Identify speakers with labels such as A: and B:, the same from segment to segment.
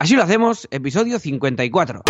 A: Así lo hacemos, episodio 54.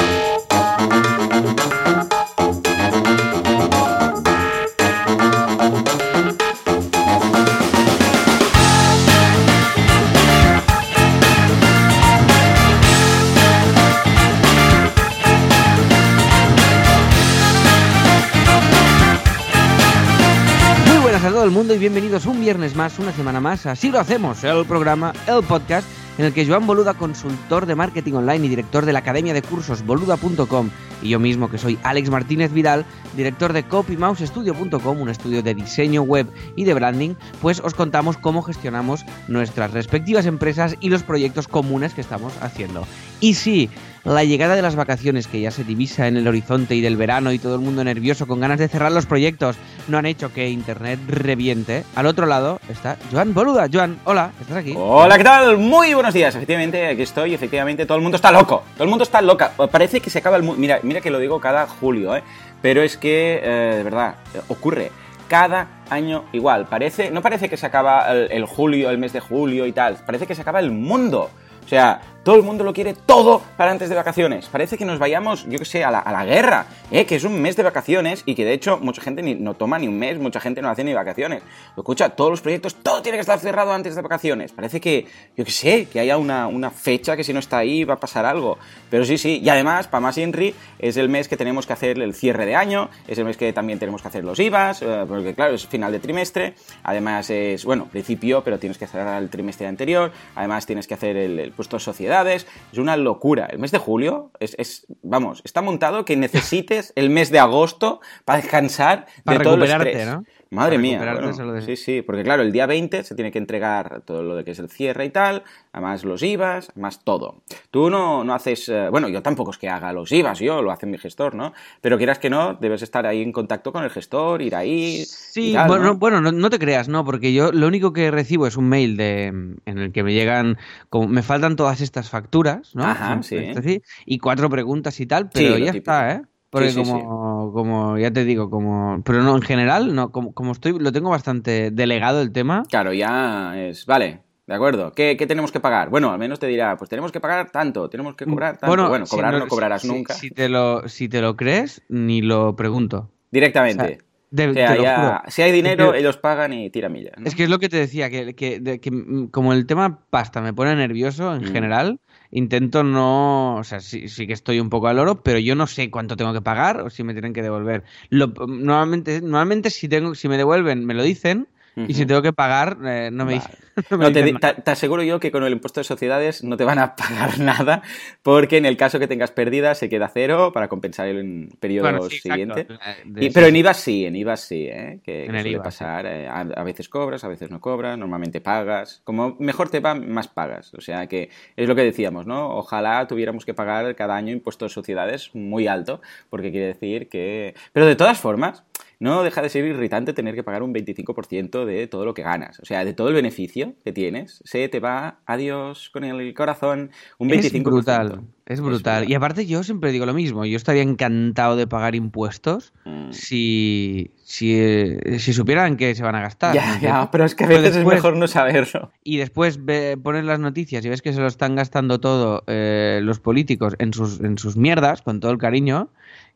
A: Muy buenas a todo el mundo y bienvenidos un viernes más, una semana más. Así lo hacemos, el programa, el podcast en el que Joan Boluda, consultor de marketing online y director de la academia de cursos boluda.com, y yo mismo que soy Alex Martínez Vidal, director de copymousestudio.com, un estudio de diseño web y de branding, pues os contamos cómo gestionamos nuestras respectivas empresas y los proyectos comunes que estamos haciendo. Y sí, la llegada de las vacaciones que ya se divisa en el horizonte y del verano y todo el mundo nervioso con ganas de cerrar los proyectos no han hecho que Internet reviente. Al otro lado está Joan Boluda. Joan, hola, ¿estás aquí?
B: Hola, ¿qué tal? Muy buenos días. Efectivamente, aquí estoy. Efectivamente, todo el mundo está loco. Todo el mundo está loca. Parece que se acaba el mundo. Mira, mira que lo digo cada julio, ¿eh? Pero es que, eh, de verdad, ocurre cada año igual. Parece, no parece que se acaba el, el julio, el mes de julio y tal. Parece que se acaba el mundo. O sea, todo el mundo lo quiere todo para antes de vacaciones. Parece que nos vayamos, yo que sé, a la, guerra, ¿eh? que es un mes de vacaciones y que de hecho mucha gente no toma ni un mes, mucha gente no hace ni vacaciones. Escucha, todos los proyectos, todo tiene que estar cerrado antes de vacaciones. Parece que, yo que sé, que haya una, fecha que si no está ahí va a pasar algo. Pero sí, sí, y además, para más Inri, es el mes que tenemos que hacer el cierre de año, es el mes que también tenemos que hacer los IVAs, eh, porque claro, es final de trimestre, además es, bueno, principio, pero tienes que cerrar el trimestre anterior, además tienes que hacer el, el puesto de es una locura. El mes de julio es, es, vamos, está montado que necesites el mes de agosto para descansar
A: Para
B: de todo el
A: recuperarte.
B: Madre mía. bueno,
A: de-
B: Sí, sí, porque claro, el día 20 se tiene que entregar todo lo de que es el cierre y tal, además los IVAs, además todo. Tú no, no haces, eh, bueno, yo tampoco es que haga los IVAs, yo lo hace mi gestor, ¿no? Pero quieras que no, debes estar ahí en contacto con el gestor, ir ahí.
A: Sí,
B: tal,
A: bueno,
B: ¿no?
A: bueno no, no te creas, no, porque yo lo único que recibo es un mail de en el que me llegan, como me faltan todas estas facturas, ¿no?
B: Ajá, sí.
A: y cuatro preguntas y tal, pero ya
B: típico.
A: está, ¿eh? Porque
B: Sí,
A: como, como ya te digo, como, pero no, en general, no, como, como estoy, lo tengo bastante delegado el tema.
B: Claro, ya es. Vale, de acuerdo. ¿Qué, qué tenemos que pagar? Bueno, al menos te dirá, pues tenemos que pagar tanto, tenemos que cobrar tanto. Bueno, cobrar no,
A: si-
B: cobrarás
A: si-
B: nunca.
A: Si te lo, si te lo crees, ni lo pregunto.
B: Directamente.
A: O sea, de-
B: O sea,
A: te lo
B: ya-
A: juro.
B: si hay dinero,
A: que-
B: ellos pagan y tira millas. ¿no?
A: Es que es lo que te decía, que, que- de- que, como el tema pasta me pone nervioso en
B: Mm.
A: general, intento no, o sea, sí, sí que estoy un poco al oro, pero yo no sé cuánto tengo que pagar o si me tienen que devolver. Lo, normalmente, normalmente si tengo, si me devuelven, me lo dicen, y si tengo que pagar, eh, no me
B: Vale.
A: dicen. no me
B: No, te,
A: nada.
B: aseguro yo que con el impuesto de sociedades no te van a pagar nada, porque en el caso que tengas pérdidas se queda cero para compensar
A: Bueno, sí, exacto.
B: siguientes.
A: Eh,
B: Y- pero en IVA sí, en IVA sí, ¿eh? que,
A: En
B: que
A: el
B: suele
A: IVA,
B: pasar. eh, a, a veces cobras, a veces no cobras, normalmente pagas. Como mejor te va, más pagas. O sea que es lo que decíamos, ¿no? Ojalá tuviéramos que pagar cada año impuesto de sociedades muy alto, porque quiere decir que... Pero de todas formas, no deja de ser irritante tener que pagar un 25% de todo lo que ganas. O sea, de todo el beneficio que tienes, se te va, adiós con el corazón, un 25%.
A: Es brutal, es brutal. Y aparte yo siempre digo lo mismo, yo estaría encantado de pagar impuestos
B: Mm.
A: si, si, eh, si supieran que se van a gastar. ¿me
B: Ya, ya, pero es que a veces
A: después-
B: es mejor no saberlo.
A: y después ve- pones las noticias y ves que se lo están gastando todo eh, los políticos en sus, en sus mierdas, con todo el cariño,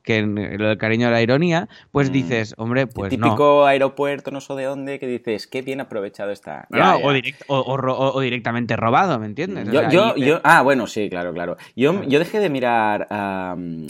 A: que en- lo del cariño de la ironía, pues
B: Mm.
A: dices, hombre, pues
B: el
A: no.
B: típico aeropuerto, no sé de dónde, que dices, qué bien aprovechado está.
A: No,
B: Ya.
A: O, direct- o- o ro- o directamente robado, ¿me entiendes? O
B: Yo,
A: sea,
B: yo,
A: te-
B: yo, ah, bueno, sí, claro, claro. Yo, yo dejé de mirar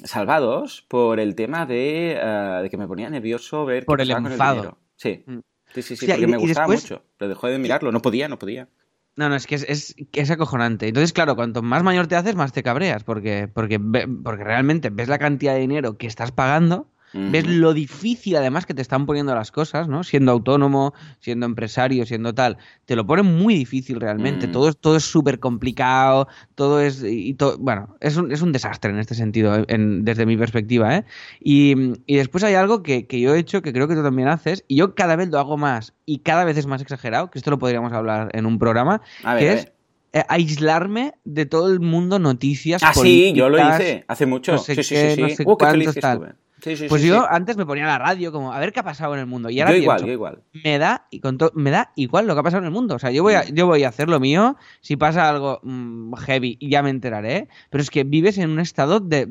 B: Salvados por el tema de, ah, de que me ponía nervioso ver
A: Por el enfado.
B: Sí,
A: Mm.
B: sí, sí, sí, porque
A: y-
B: me gustaba
A: después-
B: mucho. Pero dejé de mirarlo, no podía, no podía.
A: No, no, es que es, es, es acojonante. Entonces, claro, cuanto más mayor te haces, más te cabreas, porque, porque, porque realmente ves la cantidad de dinero que estás pagando, ves lo difícil además que te están poniendo las cosas, ¿no? Siendo autónomo, siendo empresario, siendo tal, te lo ponen muy difícil realmente.
B: Mm.
A: Todo, es- todo es súper complicado, todo es... Y to- bueno, es un, es un desastre en este sentido, eh, en- desde mi perspectiva, ¿eh? Y, y después hay algo que, que yo he hecho, que creo que tú también haces, y yo cada vez lo hago más, y cada vez es más exagerado, que esto lo podríamos hablar en un programa,
B: A
A: que es eh, aislarme de todo el mundo noticias.
B: Ah, sí, yo lo hice hace mucho.
A: no sé
B: sí, sí,
A: qué,
B: sí,
A: no
B: sí.
A: sé
B: Uh,
A: cuántos,
B: que
A: tal.
B: estuve.
A: Pues yo antes me ponía la radio como a ver qué ha pasado en el mundo. Y ahora
B: yo igual, yo igual.
A: Me da, y con me da igual lo que ha pasado en el mundo. O sea, yo voy a, mm. yo voy a hacer lo mío. Si pasa algo mm, heavy, ya me enteraré. Pero es que vives en un estado de,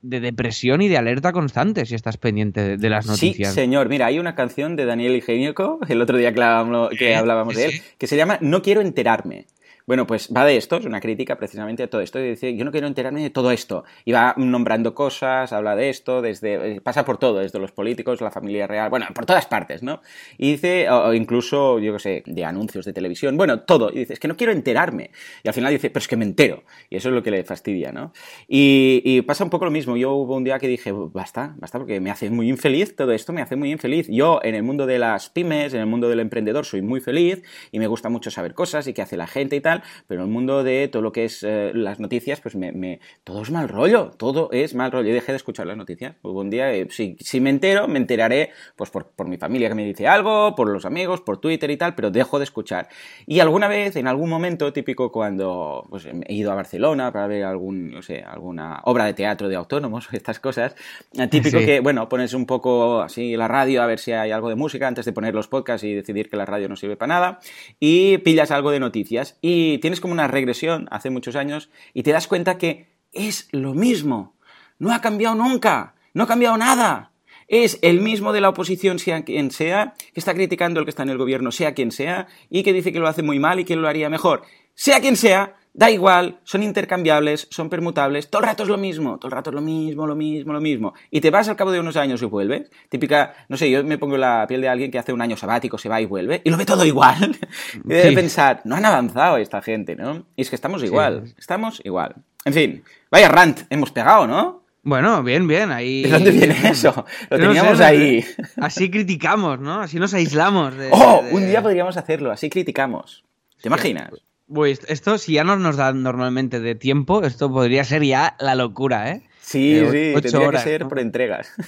A: depresión y de alerta constante si estás pendiente de, las noticias.
B: Sí, señor. Mira, hay una canción de Daniel Higienico, el otro día que hablábamos, de él, que se llama No quiero enterarme. Bueno, pues va de esto, es una crítica precisamente a todo esto. Y dice, yo no quiero enterarme de todo esto. Y va nombrando cosas, habla de esto, desde pasa por todo, desde los políticos, la familia real, bueno, por todas partes, ¿no? Y dice, o incluso, yo qué sé, de anuncios de televisión, bueno, todo. Y dice, es que no quiero enterarme. Y al final dice, pero es que me entero. Y eso es lo que le fastidia, ¿no? Y, pasa un poco lo mismo. Yo hubo un día que dije, basta, basta, porque me hace muy infeliz todo esto, me hace muy infeliz. Yo en el mundo de las pymes, en el mundo del emprendedor, soy muy feliz y me gusta mucho saber cosas y qué hace la gente y tal pero en el mundo de todo lo que es eh, las noticias, pues me, todo es mal rollo, todo es mal rollo. Yo dejé de escuchar las noticias. Un día, eh, si, si, me entero, me enteraré pues por, por, mi familia que me dice algo, por los amigos, por Twitter y tal, pero dejo de escuchar. Y alguna vez, en algún momento, típico cuando pues, he ido a Barcelona para ver algún, no sé, alguna obra de teatro de autónomos, estas cosas, eh, típico que, bueno, pones un poco así la radio a ver si hay algo de música antes de poner los podcasts y decidir que la radio no sirve para nada, y pillas algo de noticias y tienes como una regresión hace muchos años y te das cuenta que es lo mismo. No ha cambiado nunca. No ha cambiado nada. Es el mismo de la oposición, sea quien sea, que está criticando el que está en el gobierno, sea quien sea, y que dice que lo hace muy mal y que lo haría mejor. Sea quien sea, Da igual, son intercambiables, son permutables, todo el rato es lo mismo, todo el rato es lo mismo, lo mismo, lo mismo. Y te vas al cabo de unos años y vuelves. Típica, no sé, yo me pongo la piel de alguien que hace un año sabático, se va y vuelve, y lo ve todo igual. y debe pensar, no han avanzado esta gente, ¿no? Y es que estamos igual, estamos igual. En fin, vaya rant, hemos pegado, ¿no?
A: Bueno, bien, bien, ahí...
B: ¿De dónde viene eso? Lo teníamos ahí.
A: Así criticamos, ¿no? Así nos aislamos. De,
B: ¡Oh! Un día podríamos hacerlo, así criticamos. ¿Te imaginas?
A: Pues esto, si ya no nos da normalmente de tiempo, esto podría ser ya la locura, ¿eh?
B: Sí, sí, tendría que ser por entregas.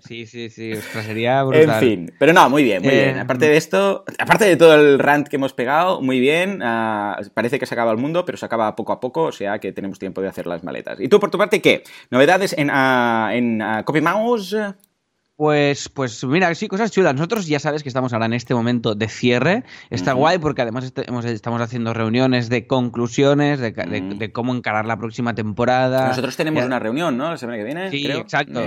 A: Sí, sí, sí, sería brutal.
B: En fin, pero no, muy bien, muy bien. Eh, aparte de esto, aparte de todo el rant que hemos pegado, muy bien. Ah, parece que se acaba el mundo, pero se acaba poco a poco, o sea que tenemos tiempo de hacer las maletas. ¿Y tú, por tu parte, qué? ¿Novedades en, uh, en uh, CopyMouse?
A: Pues, pues mira, sí, cosas chulas. Nosotros ya sabes que estamos ahora en este momento de cierre. Está guay porque además este, estamos haciendo reuniones de conclusiones, de, cómo encarar la próxima temporada.
B: Nosotros tenemos una reunión, ¿no? La semana que viene.
A: Sí, exacto.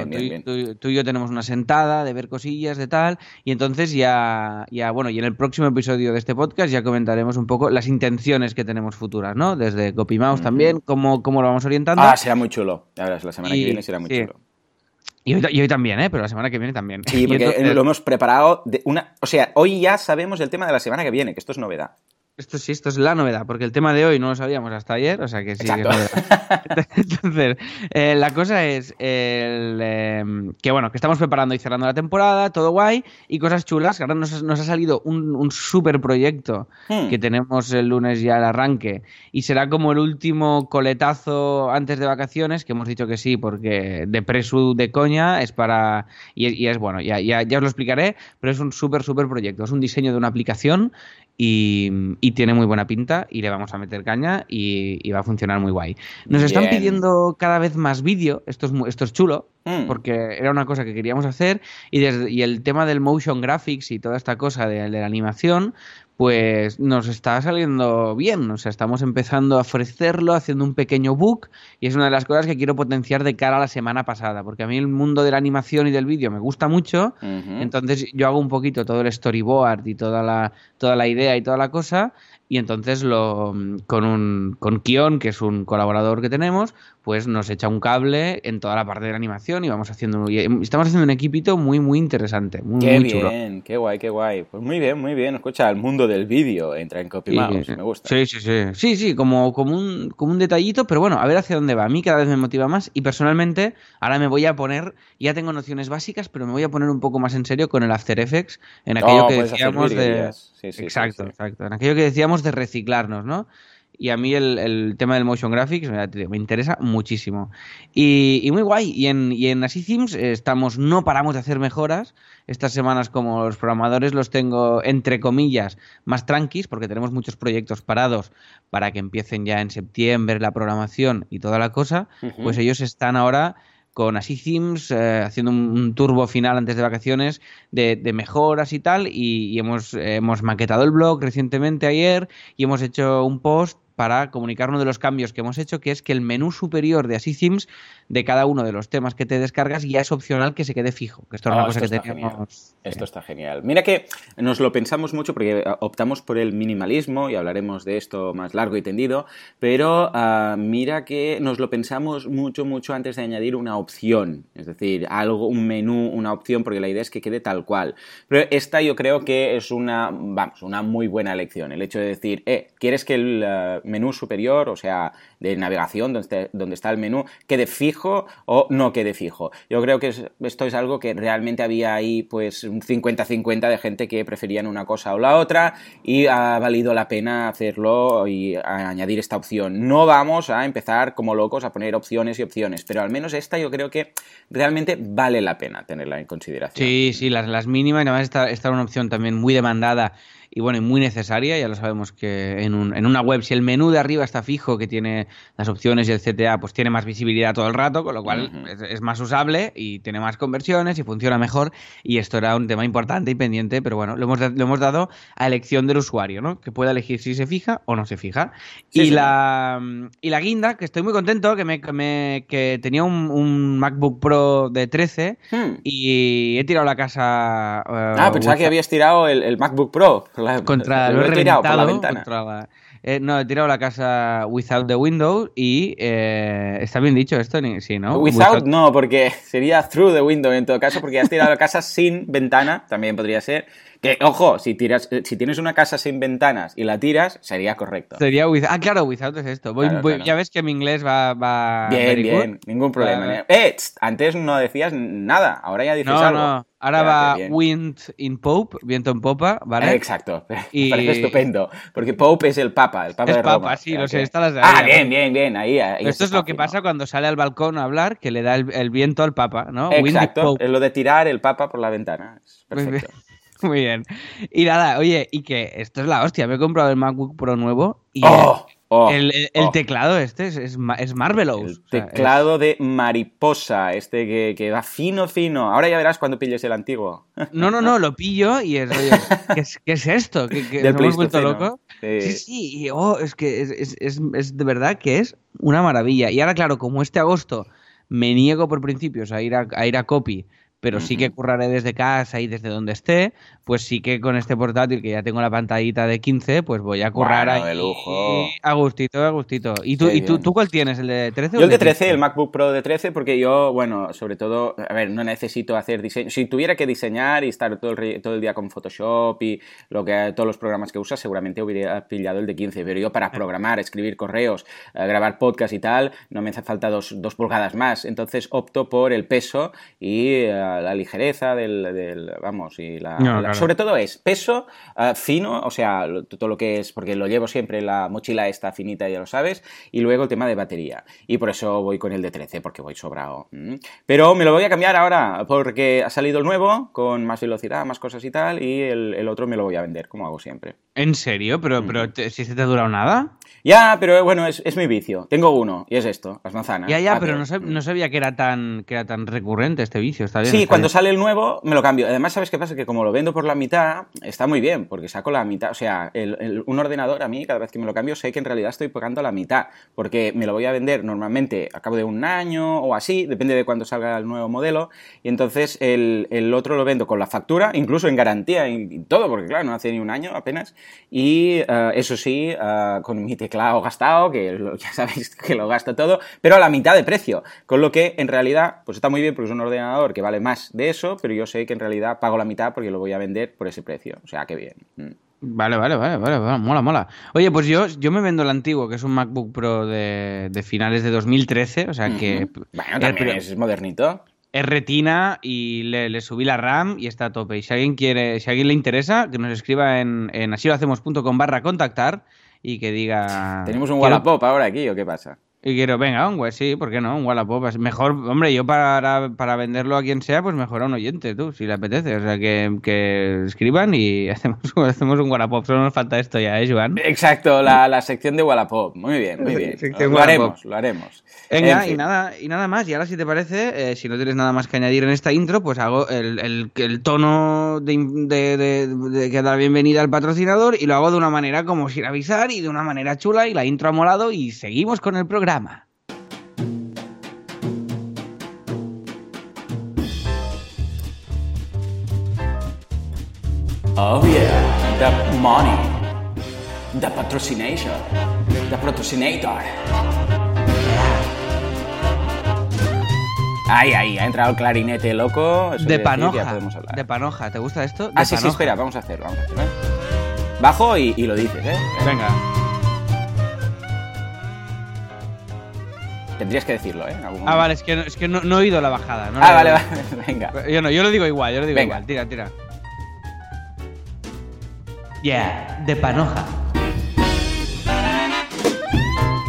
A: tú, y yo tenemos una sentada de ver cosillas, de tal. Y entonces ya, ya, bueno, y en el próximo episodio de este podcast ya comentaremos un poco las intenciones que tenemos futuras, ¿no? Desde CopyMouse también, cómo, cómo lo vamos orientando.
B: Ah, será muy chulo. Ya verás, la semana que viene será muy chulo.
A: Y hoy, también, ¿eh? Pero la semana que viene también.
B: Sí, porque lo hemos preparado de una... O sea, hoy ya sabemos el tema de la semana que viene, que esto es novedad.
A: Esto sí, esto es la novedad, porque el tema de hoy no lo sabíamos hasta ayer, o sea que sí. Que Entonces, eh, la cosa es em, que bueno, que estamos preparando y cerrando la temporada, todo guay, y cosas chulas, ahora nos, ha salido un, un super proyecto hmm. que tenemos el lunes ya al arranque, y será como el último coletazo antes de vacaciones, que hemos dicho que sí, porque de presu de coña es para... Y, es bueno, ya, ya, ya os lo explicaré, pero es un súper, súper proyecto, es un diseño de una aplicación y, tiene muy buena pinta y le vamos a meter caña y, va a funcionar muy guay. Nos están pidiendo cada vez más vídeo, esto es, esto es chulo, mm. porque era una cosa que queríamos hacer y, desde, y el tema del motion graphics y toda esta cosa de la animación, pues nos está saliendo bien. O sea, estamos empezando a ofrecerlo, haciendo un pequeño book, y es una de las cosas que quiero potenciar de cara a la semana pasada, porque a mí el mundo de la animación y del vídeo me gusta mucho, entonces yo hago un poquito todo el storyboard y toda la, toda la idea y toda la cosa, y entonces lo, con, un, con Kion, que es un colaborador que tenemos, pues nos echa un cable en toda la parte de la animación y vamos haciendo estamos haciendo un equipito muy muy interesante muy,
B: qué
A: bien,
B: qué guay qué guay. Pues muy bien muy bien. Escucha el mundo del vídeo entra en CopyMouse me gusta.
A: Sí sí sí. Sí sí como como un como un detallito pero bueno a ver hacia dónde va. A mí cada vez me motiva más y personalmente ahora me voy a poner ya tengo nociones básicas pero me voy a poner un poco más en serio con el After Effects en aquello oh, que decíamos de exacto exacto. En aquello que decíamos de reciclarnos no y a mí el, tema del motion graphics me, interesa muchísimo. Y, muy guay. Y en, y en Así Themes estamos, no paramos de hacer mejoras. Estas semanas, como los programadores los tengo, entre comillas, más tranquis, porque tenemos muchos proyectos parados para que empiecen ya en septiembre la programación y toda la cosa, pues ellos están ahora con así themes, eh, haciendo un, turbo final antes de vacaciones de, mejoras y tal. Y, hemos, hemos maquetado el blog recientemente ayer y hemos hecho un post para comunicar uno de los cambios que hemos hecho, que es que el menú superior de Así Themes de cada uno de los temas que te descargas ya es opcional que se quede fijo. Que esto una
B: oh,
A: cosa que
B: teníamos. Esto está genial. Mira que nos lo pensamos mucho porque eh, optamos por el minimalismo y hablaremos de esto más largo y tendido, pero ah, mira que nos lo pensamos mucho, mucho antes de añadir una opción. Es decir, algo, un menú, una opción, porque la idea es que quede tal cual. Pero esta yo creo que es una, vamos, una muy buena elección. El hecho de decir, eh, ¿quieres que el eh, menú superior, o sea, de navegación, donde, donde está el menú, quede fijo o no quede fijo. Yo creo que esto es algo que realmente había ahí pues un 50-50 de gente que preferían una cosa o la otra y ha valido la pena hacerlo y añadir esta opción. No vamos a empezar como locos a poner opciones y opciones, pero al menos esta yo creo que realmente vale la pena tenerla en consideración.
A: Sí, sí, las, las mínimas y además esta, esta una opción también muy demandada y bueno, y muy necesaria. Ya lo sabemos que en, un, en, una web, si el menú de arriba está fijo, que tiene las opciones y el CTA, pues tiene más visibilidad todo el rato, con lo cual es, más usable y tiene más conversiones y funciona mejor. Y esto era un tema importante y pendiente, pero bueno, lo hemos, lo hemos dado a elección del usuario, ¿no? Que pueda elegir si se fija o no se fija. y, la, y la guinda, que estoy muy contento, que, me, que, tenía un, MacBook Pro de 13 hmm. y he tirado la casa.
B: ah, pensaba que habías tirado el, el MacBook Pro
A: contra, lo, he tirado por la ventana. Eh, no, he tirado la casa without the window y eh, está bien dicho esto, sí, ¿no?
B: Without, no, porque sería through the window en todo caso, porque has tirado la casa sin ventana, también podría ser. Que, ojo, si tiras, eh, si tienes una casa sin ventanas y la tiras, sería correcto.
A: Sería. Ah, claro, without es esto. Ya ves que mi inglés va. va
B: bien, bien, ningún problema. Eh, antes no decías nada, ahora ya dices no, algo. No.
A: Ahora va Wind in Pope, viento en popa, ¿vale?
B: exacto, y... parece estupendo. Porque Pope es el Papa, el Papa
A: es
B: de
A: Roma. Papa, sí, lo sé, está las de
B: Ah, bien, bien, bien, ahí.
A: Esto es lo que pasa cuando sale al balcón a hablar, que le da el, viento al Papa, ¿no?
B: Exacto, es lo de tirar el Papa por la ventana. perfecto.
A: Muy bien. Y nada, oye, y que esto es la hostia. Me he comprado el MacBook Pro nuevo y
B: oh, oh,
A: el, oh. teclado este es, es, es Marvelous.
B: El teclado de mariposa, este que, que, va fino, fino. Ahora ya verás cuando pilles el antiguo.
A: No, no, no, lo pillo y es, oye, ¿qué, es, esto? ¿Que, que nos hemos vuelto loco? Sí, sí, y, oh, es que es, es de verdad que es una maravilla. Y ahora, claro, como este agosto me niego por principios a ir a, a ir a copy pero sí que curraré desde casa y desde donde esté, pues sí que con este portátil que ya tengo la pantallita de 15, pues voy a currar ahí
B: de lujo.
A: a gustito, a gustito. ¿Y, tú, ¿y tú, tú, cuál tienes? ¿El de 13
B: Yo el de 13, el MacBook Pro de 13, porque yo, bueno, sobre todo, a ver, no necesito hacer diseño. Si tuviera que diseñar y estar todo el, todo el día con Photoshop y lo que todos los programas que usas, seguramente hubiera pillado el de 15, pero yo para programar, escribir correos, eh, grabar podcast y tal, no me hace falta dos, dos pulgadas más. Entonces opto por el peso y... Eh, la ligereza del, vamos, y la, sobre todo es peso eh, fino, o sea, todo lo que es, porque lo llevo siempre la mochila esta finita, ya lo sabes, y luego el tema de batería. Y por eso voy con el de 13, porque voy sobrado. Pero me lo voy a cambiar ahora, porque ha salido el nuevo, con más velocidad, más cosas y tal, y el, otro me lo voy a vender, como hago siempre.
A: ¿En serio? ¿Pero, pero si se te ha durado nada?
B: Ya, pero bueno, es, es, mi vicio. Tengo uno, y es esto, las manzanas.
A: Ya, ya, pero no, no, sabía que era tan que era tan recurrente este vicio, está bien.
B: Sí, cuando sale el nuevo, me lo cambio. Además, ¿sabes qué pasa? Que como lo vendo por la mitad, está muy bien, porque saco la mitad. O sea, un ordenador a mí, cada vez que me lo cambio, sé que en realidad estoy pagando la mitad, porque me lo voy a vender normalmente a cabo de un año o así, depende de cuándo salga el nuevo modelo, y entonces el, otro lo vendo con la factura, incluso en garantía y, todo, porque claro, no hace ni un año apenas, y eh, eso sí, eh, con mi teclado gastado, que ya sabéis que lo gasto todo, pero a la mitad de precio, con lo que en realidad, pues está muy bien porque es un ordenador que vale más de eso, pero yo sé que en realidad pago la mitad porque lo voy a vender por ese precio. O sea, que bien. Mm.
A: Vale, vale, vale, vale, mola, mola. Oye, pues yo, yo me vendo el antiguo, que es un MacBook Pro de, finales de 2013, o sea que...
B: Bueno, también es, modernito.
A: Es retina y le, subí la RAM y está a tope. Y si alguien quiere, si a alguien le interesa, que nos escriba en, en así lo hacemos.com barra contactar y que diga...
B: ¿Tenemos un Wallapop ahora aquí o qué pasa?
A: Y quiero, venga, un sí, ¿por qué no? Un Wallapop. Mejor, hombre, yo para, para venderlo a quien sea, pues mejor a un oyente, tú, si le apetece. O sea, que, que escriban y hacemos, hacemos un Wallapop. Solo nos falta esto ya, ¿eh, Joan?
B: Exacto, la, la sección de Wallapop. Muy bien, muy bien. Lo haremos, lo haremos.
A: Venga,
B: En
A: y nada, y nada más. Y ahora, si te parece, eh, si no tienes nada más que añadir en esta intro, pues hago el, el, el tono de, de, de- de que da bienvenida al patrocinador y lo hago de una manera como sin avisar y de una manera chula y la intro ha molado y seguimos con el programa.
B: Oh yeah, the money, the patrocination, the patrocinator. Ahí, ahí, ha entrado el clarinete loco. Eso
A: De Panoja.
B: podemos hablar.
A: De Panoja, ¿te gusta esto?
B: Ah,
A: De
B: sí, sí,
A: Panoja.
B: espera, vamos a hacerlo, vamos a hacerlo. ¿eh? Bajo y, y lo dices, ¿eh?
A: Venga.
B: Tendrías que decirlo, ¿eh? En algún
A: Ah, vale, es que, no, es que no, no he oído la bajada. no
B: Ah, vale, vale, venga.
A: Yo no, yo lo digo igual, yo lo digo
B: Venga.
A: igual. Tira, tira. Yeah, de Panoja.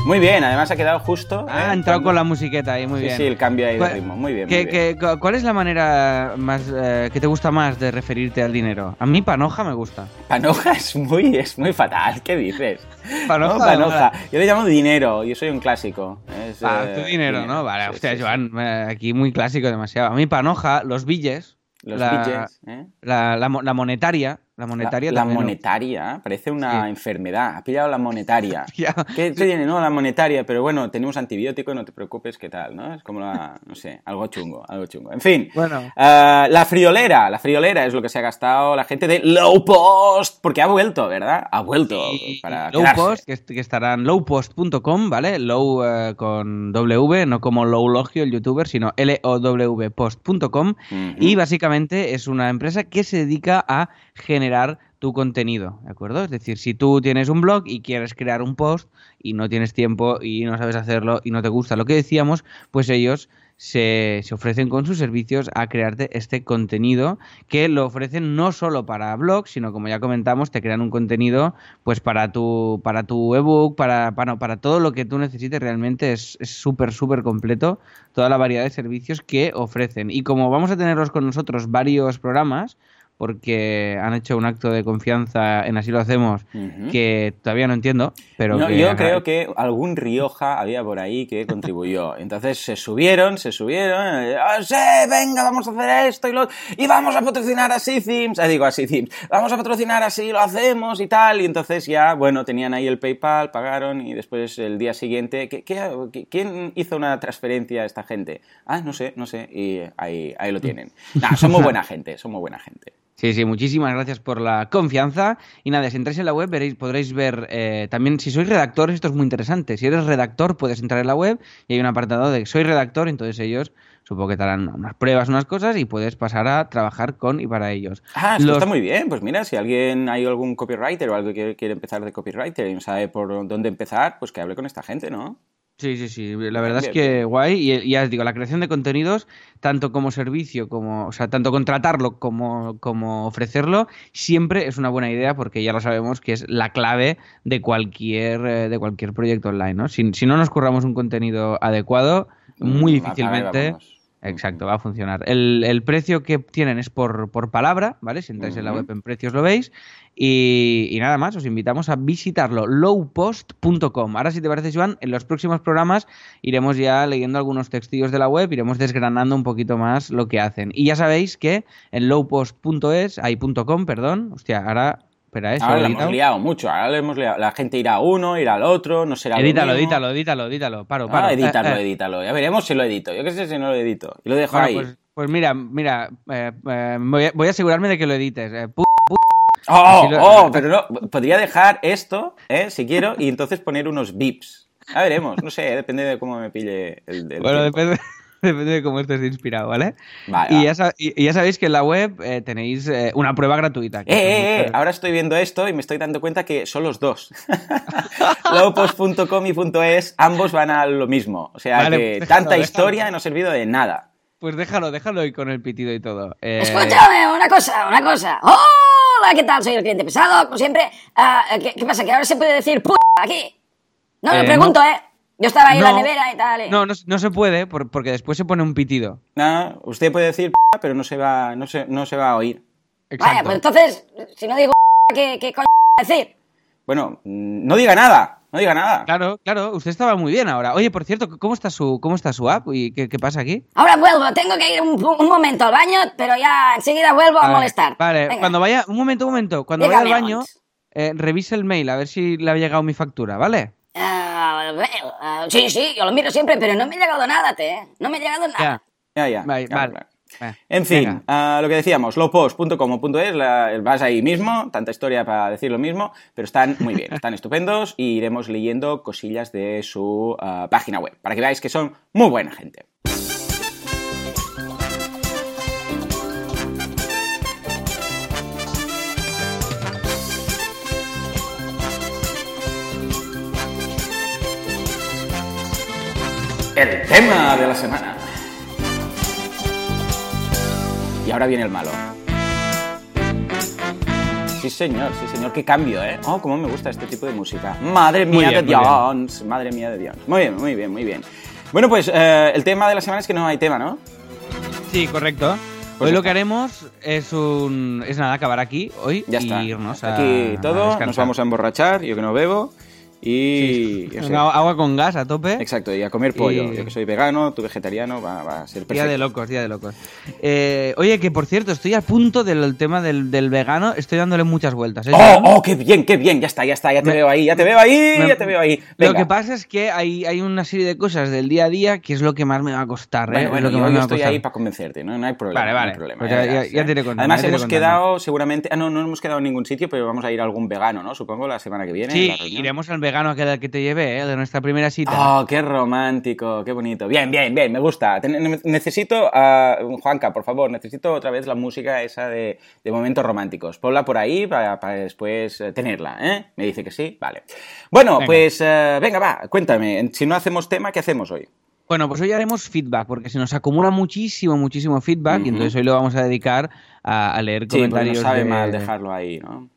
B: Muy bien, además ha quedado justo.
A: Ah,
B: ¿eh?
A: ha entrado
B: Cuando-
A: con la musiqueta ahí, muy
B: sí,
A: bien.
B: Sí, el cambio ahí de
A: ¿Cuál-
B: ritmo. Muy bien,
A: ¿Qué-
B: muy bien.
A: qué- cu- ¿Cuál es la manera más eh, que te gusta más de referirte al dinero? A mí Panoja me gusta.
B: Panoja es muy, es muy fatal, ¿qué dices?
A: Panoja,
B: No, panoja. Yo le llamo dinero, yo soy un clásico. Es,
A: Ah,
B: eh,
A: tu dinero, ¿no? Vale,
B: Sí,
A: hostia,
B: sí.
A: Joan, aquí muy clásico demasiado. A mí Panoja, los billes,
B: Los
A: la,
B: ¿eh?
A: la, la la monetaria, la monetaria
B: la
A: también-
B: monetaria, parece una
A: Sí.
B: enfermedad. Ha pillado la monetaria. ¿Qué te tiene? No, la monetaria, pero bueno, tenemos antibiótico, no te preocupes, ¿qué tal? ¿no? Es como la, no sé, algo chungo, algo chungo. En fin,
A: Bueno.
B: ah, la friolera, la friolera es lo que se ha gastado la gente de Low Post, porque ha vuelto, ¿verdad? Ha vuelto
A: Y-
B: para
A: low
B: quedarse.
A: post, que, que estará en lowpost.com, ¿vale? Low eh, con W, no como Lowlogio, el youtuber, sino L-O-W post.com.
B: Ujú.
A: Y básicamente es una empresa que se dedica a generar tu contenido, ¿de acuerdo? Es decir, si tú tienes un blog y quieres crear un post y no tienes tiempo y no sabes hacerlo y no te gusta lo que decíamos, pues ellos se, se ofrecen con sus servicios a crearte este contenido que lo ofrecen no solo para blogs, sino como ya comentamos, te crean un contenido pues para tu, para tu ebook, para, para, para todo lo que tú necesites realmente es súper, súper completo toda la variedad de servicios que ofrecen. Y como vamos a tenerlos con nosotros varios programas, porque han hecho un acto de confianza en Así lo hacemos, que todavía no entiendo, pero
B: No,
A: que-
B: yo creo que algún Rioja había por ahí que contribuyó. Entonces se subieron, se subieron. eh, ¡Ah, sí, venga, vamos a hacer esto y lo y vamos a patrocinar a Themes. Ah, digo, a Themes. Vamos a patrocinar así, lo hacemos y tal. Y entonces ya, bueno, tenían ahí el PayPal, pagaron y después el día siguiente, ¿qué, qué- qué- quién hizo una transferencia a esta gente? Ah, no sé, no sé. Y ahí, ahí lo tienen. Nah, son muy buena gente, son muy buena gente.
A: Sí, sí, muchísimas gracias por la confianza. Y nada, si entráis en la web veréis, podréis ver eh, también, si sois redactores, esto es muy interesante. Si eres redactor, puedes entrar en la web y hay un apartado de soy redactor, entonces ellos supongo que te harán unas pruebas, unas cosas y puedes pasar a trabajar con y para ellos.
B: Ah, esto
A: Los-
B: está muy bien. Pues mira, si alguien hay algún copywriter o algo que quiere empezar de copywriter y no sabe por dónde empezar, pues que hable con esta gente, ¿no?
A: Sí, sí, sí. La verdad es
B: Bien,
A: que guay. Y, ya os digo, la creación de contenidos, tanto como servicio, como, o sea, tanto contratarlo como, como ofrecerlo, siempre es una buena idea porque ya lo sabemos que es la clave de cualquier, eh, de cualquier proyecto online, ¿no? Si, si no nos curramos un contenido adecuado, muy
B: Mm,
A: difícilmente. Exacto, va a funcionar. El, el precio que tienen es por, por palabra, ¿vale? Si entráis en la web en precios lo veis. Y, y nada más, os invitamos a visitarlo, lowpost.com. Ahora, si te parece, Joan, en los próximos programas iremos ya leyendo algunos textillos de la web, iremos desgranando un poquito más lo que hacen. Y ya sabéis que en lowpost.es, ahí punto .com, perdón, hostia, ahora, eso
B: Ahora
A: lo he
B: lo hemos liado mucho. Ahora lo hemos liado. La gente irá a uno, irá al otro, no será lo
A: Edítalo,
B: mismo.
A: edítalo, edítalo, edítalo, paro, paro.
B: Ah, edítalo,
A: Eh, eh.
B: edítalo. Ya veremos si lo edito. Yo qué sé si no lo edito. Y lo dejo
A: Bueno,
B: ahí.
A: pues, pues mira, mira, eh, eh, voy, a, voy a asegurarme de que lo edites. eh, pu-
B: Oh,
A: lo-
B: oh, pero no. Podría dejar esto, ¿eh? Si quiero, y entonces poner unos bips. Ya veremos. No sé, depende de cómo me pille el, el
A: Bueno,
B: tiempo.
A: depende, depende de cómo estés inspirado, ¿vale?
B: Vale,
A: Y ya, y- ya sabéis que en la web eh, tenéis eh, una prueba gratuita. que
B: Eh, eh, eh,
A: mucho-
B: ahora estoy viendo esto y me estoy dando cuenta que son los dos. Lowpost.com y .es, ambos van a lo mismo. O sea
A: Vale,
B: que
A: déjalo,
B: tanta
A: déjalo.
B: historia no ha servido de nada.
A: Pues déjalo, déjalo y con el pitido y todo. Eh,
C: Escúchame, una cosa, una cosa. Hola, ¿qué tal? Soy el cliente pesado, como siempre. Ah, ¿qué, qué pasa? ¿Que ahora se puede decir p aquí? No,
A: Eh,
C: lo pregunto, ¿eh? Yo estaba ahí en la
A: No.
C: nevera y tal. eh.
A: No, no, no se puede por- porque después se pone un pitido.
B: Nada, usted puede decir p, pero no se va, no se, no se va a oír.
A: Exacto.
C: Vaya, pues entonces, si no digo ¿qué, qué coño decir?
B: Bueno, mm, no diga nada, no diga nada.
A: Claro, claro, usted estaba muy bien ahora. Oye, por cierto, ¿cómo está su, cómo está su app y qué, qué pasa aquí?
C: Ahora vuelvo, tengo que ir un, un momento al baño, pero ya enseguida vuelvo a molestar.
A: Vale,
C: Venga.
A: cuando vaya, un momento, un momento, cuando
C: Dígame,
A: vaya al baño, eh, revise el mail a ver si le ha llegado mi factura, ¿vale?
C: Sí, sí, yo lo miro siempre, pero no me ha llegado nada, te, ¿eh? No me ha llegado nada.
A: Ya.
B: Ya, ya.
A: Vale,
B: claro. En fin, ah, lo que decíamos, lowpost.com.es, vas ahí mismo, tanta historia para decir lo mismo, pero están muy bien, están estupendos y iremos leyendo cosillas de su ah, página web, para que veáis que son muy buena gente. El tema de la semana. Y ahora viene el malo. Sí, señor, sí, señor. Qué cambio, ¿eh? Oh, cómo me gusta este tipo de música. Madre mía
A: bien,
B: de. Dios. Madre mía de Dios. Muy bien, muy bien, muy bien. Bueno, pues eh, el tema de la semana es que no hay tema, ¿no?
A: Sí, correcto.
B: Pues
A: hoy lo que haremos es un es nada, acabar aquí hoy
B: Ya
A: y
B: está.
A: irnos a
B: Aquí
A: a
B: todo, nos vamos a emborrachar, yo que no bebo. Y.
A: agua con gas a tope.
B: Exacto, y a comer pollo.
A: Y-
B: Yo que soy vegano, tú vegetariano, va, va a ser perfecto.
A: Día de locos, día de locos. Eh, oye, que por cierto, estoy a punto del tema del, del vegano, estoy dándole muchas vueltas. ¿eh,
B: ¡Oh, oh, qué bien, qué bien! Ya está, ya está, ya te
A: Me-
B: veo ahí, ya te veo ahí,
A: Me-
B: ya te veo ahí.
A: Lo
B: Venga.
A: que pasa es que hay, hay una serie de cosas del día a día que es lo que más me va a costar. ¿eh?
B: Bueno,
A: Es lo que
B: yo,
A: más
B: yo
A: me va a
B: estoy
A: costar.
B: ahí para convencerte, ¿no? No hay problema.
A: Vale,
B: no hay
A: vale.
B: problema,
A: Pues
B: ya
A: ya-
B: Además,
A: te
B: hemos
A: contando.
B: quedado seguramente. Ah, no, no hemos quedado en ningún sitio, pero vamos a ir a algún vegano, ¿no? Supongo la semana que viene.
A: Sí, iremos al vegano aquel al que te llevé, ¿eh? de nuestra primera cita.
B: Oh, qué romántico, qué bonito. Bien, bien, bien, me gusta. Ten- necesito, Juanca, por favor, necesito otra vez la música esa de, de momentos románticos. Ponla por ahí para, para después eh, tenerla, ¿eh? Me dice que sí, vale. Bueno,
A: Venga.
B: pues eh, venga, va, cuéntame. Si no hacemos tema, ¿qué hacemos hoy?
A: Bueno, pues hoy haremos feedback, porque se nos acumula muchísimo, muchísimo feedback, y entonces hoy lo vamos a dedicar a, a leer
B: Sí,
A: comentarios.
B: no sabe
A: de-
B: mal dejarlo ahí, ¿no?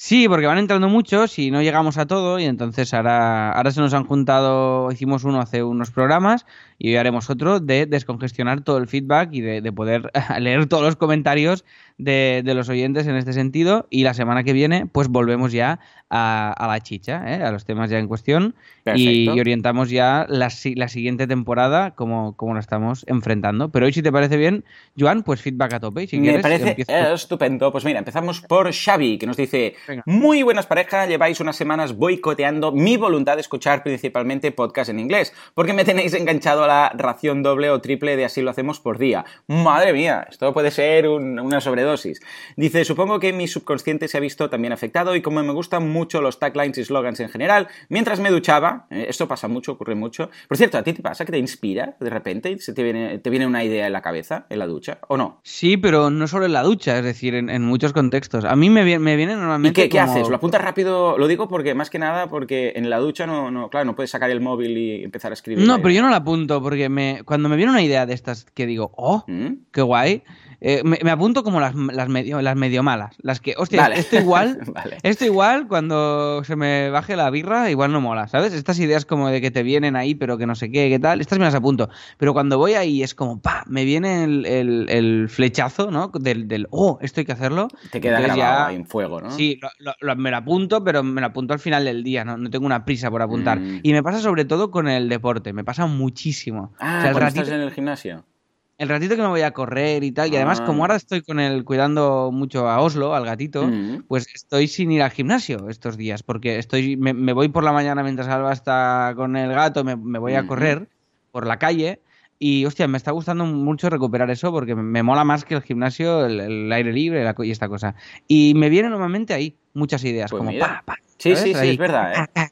A: Sí, porque van entrando muchos y no llegamos a todo, y entonces ahora, ahora se nos han juntado, hicimos uno hace unos programas, y hoy haremos otro de descongestionar todo el feedback y de, de poder leer todos los comentarios de, de los oyentes en este sentido, y la semana que viene, pues volvemos ya a, a la chicha, ¿eh? a los temas ya en cuestión, y, orientamos ya la, la siguiente temporada como, como la estamos enfrentando. Pero hoy, si te parece bien, Joan, pues feedback a tope. Si
B: Me
A: quieres,
B: parece
A: empiezo tú.
B: estupendo. Pues mira, empezamos por Xavi, que nos dice:
A: Venga.
B: Muy buenas parejas, lleváis unas semanas boicoteando mi voluntad de escuchar principalmente podcast en inglés, porque me tenéis enganchado a la ración doble o triple de así lo hacemos por día. Madre mía, esto puede ser un- una sobredosis. Dice: Supongo que mi subconsciente se ha visto también afectado y como me gustan mucho los taglines y slogans en general, mientras me duchaba, eh, esto pasa mucho, ocurre mucho. Por cierto, ¿a ti te pasa que te inspira de repente y se te viene, te viene una idea en la cabeza, en la ducha, o no?
A: Sí, pero no solo en la ducha, es decir, en, en muchos contextos. A mí me, viene- me viene
B: ¿Y
A: normalmente.
B: qué, qué
A: como-
B: haces? ¿Lo apuntas rápido? Lo digo porque, más que nada, porque en la ducha no, no, claro, no puedes sacar el móvil y empezar a escribir.
A: No, pero yo no la apunto, porque me, cuando me viene una idea de estas que digo, oh,
B: ¿Mm?
A: qué guay, eh, me, me apunto como las, las, medio, las medio malas. Las que, hostia,
B: Vale.
A: esto igual.
B: Vale.
A: Esto igual, cuando se me baje la birra, igual no mola, ¿sabes? Estas ideas como de que te vienen ahí, pero que no sé qué, qué tal, estas me las apunto. Pero cuando voy ahí es como, pa, me viene el, el- el flechazo, ¿no? Del, del, oh, esto hay que hacerlo.
B: Te queda
A: Entonces
B: grabado
A: ya-
B: en fuego, ¿no?
A: Sí, lo- lo- lo- me lo apunto, pero me lo apunto al final del día, no, no tengo una prisa por apuntar.
B: Mm.
A: Y me pasa sobre todo con el deporte, me pasa muchísimo.
B: Ah,
A: O sea, el
B: cuando
A: ratito,
B: estás en el gimnasio.
A: El ratito que me voy a correr y tal, y además
B: Ah.
A: como ahora estoy con el cuidando mucho a Oslo, al gatito,
B: Mm.
A: pues estoy sin ir al gimnasio estos días, porque estoy me, me voy por la mañana mientras Alba está con el gato, me, me voy a
B: Ujú.
A: correr por la calle. Y hostia, me está gustando mucho recuperar eso porque me, mola más que el gimnasio, el, el aire libre la y esta cosa. Y me vienen normalmente ahí muchas ideas,
B: Pues
A: como
B: mira.
A: pa, pa,
B: Sí, sí, sí,
A: Ahí.
B: es verdad, ¿eh?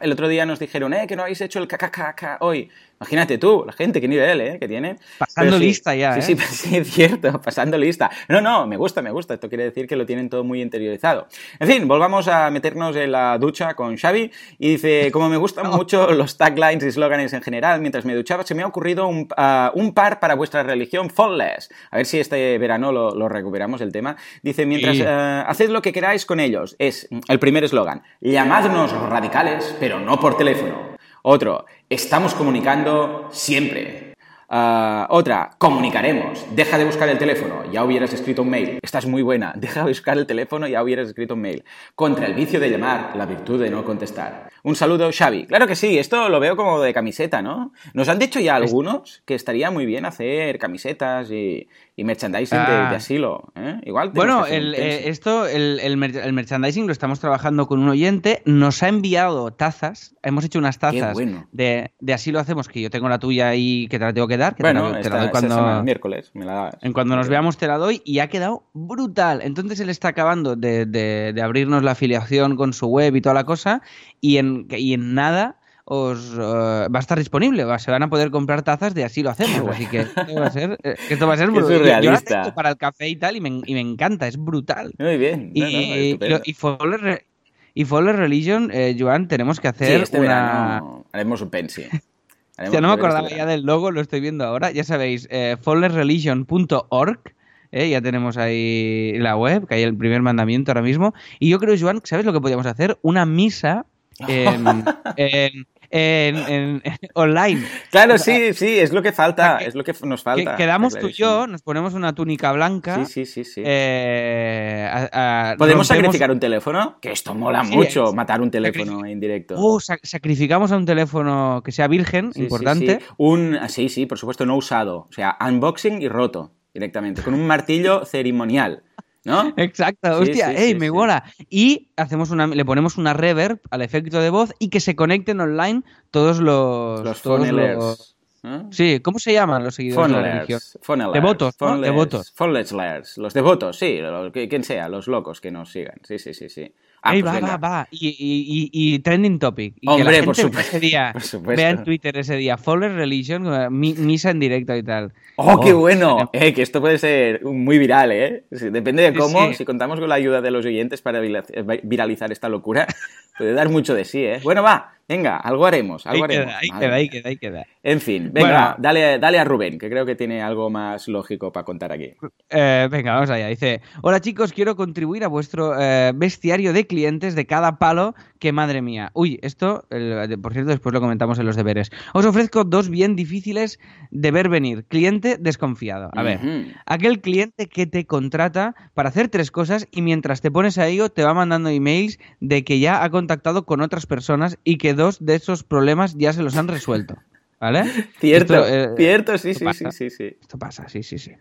B: El otro día nos dijeron, eh, que no habéis hecho el KKK hoy. Imagínate tú, la gente, qué nivel, ¿eh? Que tiene.
A: Pasando
B: sí,
A: lista ya,
B: Sí,
A: ¿eh?
B: sí, sí, es cierto, pasando lista. No, no, me gusta, me gusta. Esto quiere decir que lo tienen todo muy interiorizado. En fin, volvamos a meternos en la ducha con Xavi. Y dice, como me gustan mucho los taglines y slogans en general, mientras me duchaba se me ha ocurrido un, ah, un par para vuestra religión, Faultless. A ver si este verano lo, lo recuperamos el tema. Dice, mientras
A: Sí.
B: eh, haced lo que queráis con ellos. Es el primer eslogan. Llamadnos radicales, pero no por teléfono. Otro, estamos comunicando siempre. Ah, otra, comunicaremos. Deja de buscar el teléfono, ya hubieras escrito un mail. Esta es muy buena. Deja de buscar el teléfono, ya hubieras escrito un mail. Contra el vicio de llamar, la virtud de no contestar. Un saludo, Xavi. Claro que sí, esto lo veo como de camiseta, ¿no? Nos han dicho ya algunos que estaría muy bien hacer camisetas y, y merchandising de,
A: Ah.
B: de asilo. ¿eh? Igual
A: Bueno, el, eh, esto, el, el mer- el merchandising lo estamos trabajando con un oyente. Nos ha enviado tazas. Hemos hecho unas tazas
B: bueno.
A: de, de así lo hacemos, que yo tengo la tuya ahí que te la tengo que dar. Que
B: bueno,
A: te la, te
B: esta,
A: la doy cuando,
B: el miércoles, me la das.
A: en cuando nos veamos te la doy y ha quedado brutal. Entonces él está acabando de, de- de abrirnos la afiliación con su web y toda la cosa y en, y en nada os eh, va a estar disponible. va- se van a poder comprar tazas de así lo hacemos. Así que esto va a ser, eh, esto va a ser brutal. Yo- Yo, la tengo para el café y tal y me, y me encanta, es brutal.
B: Muy bien.
A: Y,
B: no, no,
A: y, y Fallen Re- y Fallen Religion, eh, Joan, tenemos que
B: Sí,
A: hacer
B: este
A: una...
B: haremos un pensi. Haremos-
A: Ya no me
B: haremos este
A: acordaba ya del logo, lo estoy viendo ahora. Ya sabéis, eh, fallenreligion.org. eh, ya tenemos ahí la web, que hay el primer mandamiento ahora mismo. Y yo creo, Joan, ¿sabes lo que podríamos hacer? Una misa en, en- en- en- online.
B: Claro, sí, sí, es lo que falta,
A: que-
B: es lo que nos
A: Que-
B: falta.
A: quedamos
B: está
A: tú y yo, nos ponemos una túnica blanca.
B: Sí, sí, sí, sí.
A: eh, a- a-
B: ¿Podemos
A: rompemos-
B: sacrificar un teléfono? Que esto mola
A: Sí,
B: mucho,
A: es-
B: matar un teléfono en directo.
A: Oh, sac- sacrificamos a un teléfono que sea virgen,
B: Sí,
A: importante.
B: Un, sí, sí, por supuesto, no usado. O sea, unboxing y roto directamente, con un martillo ceremonial, ¿no?
A: Exacto,
B: Sí,
A: hostia,
B: sí,
A: ey,
B: sí,
A: me
B: sí.
A: mola. Y hacemos una, le ponemos una reverb al efecto de voz y que se conecten online todos los.
B: Los
A: todos los-
B: ¿no?
A: Sí, ¿cómo se llaman los seguidores de la religión?
B: Funnelers, funnelers,
A: Devotos, ¿no?
B: funnelers,
A: Devotos.
B: funnelers, los devotos, sí, lo- que- quien sea, los locos que nos sigan. Sí, sí, sí, sí. Ah,
A: Ey,
B: pues
A: va, va, va. Y, y- y- y trending topic. Y que
B: Hombre,
A: la gente
B: por supuesto,
A: ese día,
B: por supuesto.
A: vea en Twitter ese día, Fallen Religion, eh, mi- misa en directo y tal.
B: ¡Oh, qué bueno!
A: tenemos-
B: Eh, que esto puede ser muy viral, ¿eh? Depende de cómo,
A: sí.
B: si contamos con la ayuda de los oyentes para eh, viralizar esta locura, puede dar mucho de sí, ¿eh? Bueno, va, venga, algo haremos,
A: Ahí
B: algo haremos.
A: queda, ahí queda, ahí queda, ahí queda.
B: En fin, venga,
A: Bueno.
B: dale, dale a Rubén, que creo que tiene algo más lógico para contar aquí.
A: Eh, venga, vamos allá. Dice, hola chicos, quiero contribuir a vuestro eh, bestiario de clientes de cada palo que madre mía. Uy, esto, el- por cierto, después lo comentamos en los deberes. Os ofrezco dos bien difíciles de ver venir. Cliente desconfiado. A ver, aquel cliente que te contrata para hacer tres cosas y mientras te pones a ello te va mandando emails de que ya ha contactado con otras personas y que dos de esos problemas ya se los han resuelto. ¿Vale?
B: Cierto,
A: Esto, eh,
B: cierto, sí, sí, sí,
A: pasa.
B: sí, sí.
A: Esto pasa, sí, sí, sí.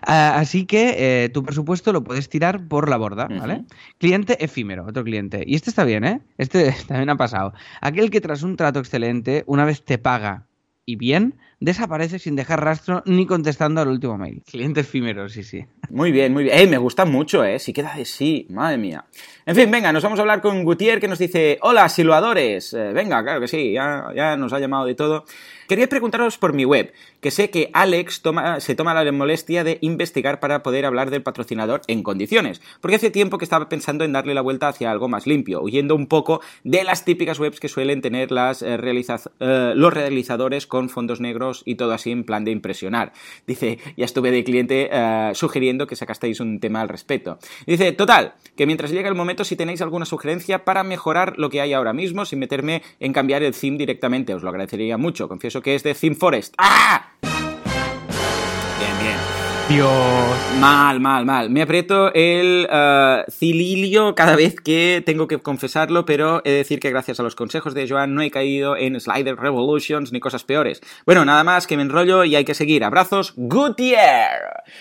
A: Ah, así que eh, tu presupuesto lo puedes tirar por la borda, ¿vale? Cliente efímero, otro cliente. Y este está bien, ¿eh? Este también ha pasado. Aquel que tras un trato excelente, una vez te paga y bien, desaparece sin dejar rastro ni contestando al último mail. Cliente efímero, sí, sí.
B: Muy bien, muy bien. ¡Ey, me gusta mucho, eh! Sí queda de sí, madre mía. En fin, venga, nos vamos a hablar con Gutiérrez que nos dice, hola, siluadores. Eh, venga, claro que sí, ya, ya nos ha llamado de todo. Quería preguntaros por mi web, que sé que Alex se toma la molestia de investigar para poder hablar del patrocinador en condiciones, porque hace tiempo que estaba pensando en darle la vuelta hacia algo más limpio, huyendo un poco de las típicas webs que suelen tener las, eh, eh, los realizadores con fondos negros y todo así en plan de impresionar. Dice, ya estuve de cliente eh, sugiriendo que sacasteis un tema al respecto. Dice, total, que mientras llega el momento, si tenéis alguna sugerencia para mejorar lo que hay ahora mismo, sin meterme en cambiar el theme directamente, os lo agradecería mucho. Confieso que es de Theme Forest. ¡Ah! Mal, mal, mal. Me aprieto el eh, cililio cada vez que tengo que confesarlo, pero he de decir que gracias a los consejos de Joan no he caído en Slider Revolutions ni cosas peores. Bueno, nada más que me enrollo y hay que seguir. Abrazos, Gutiérrez.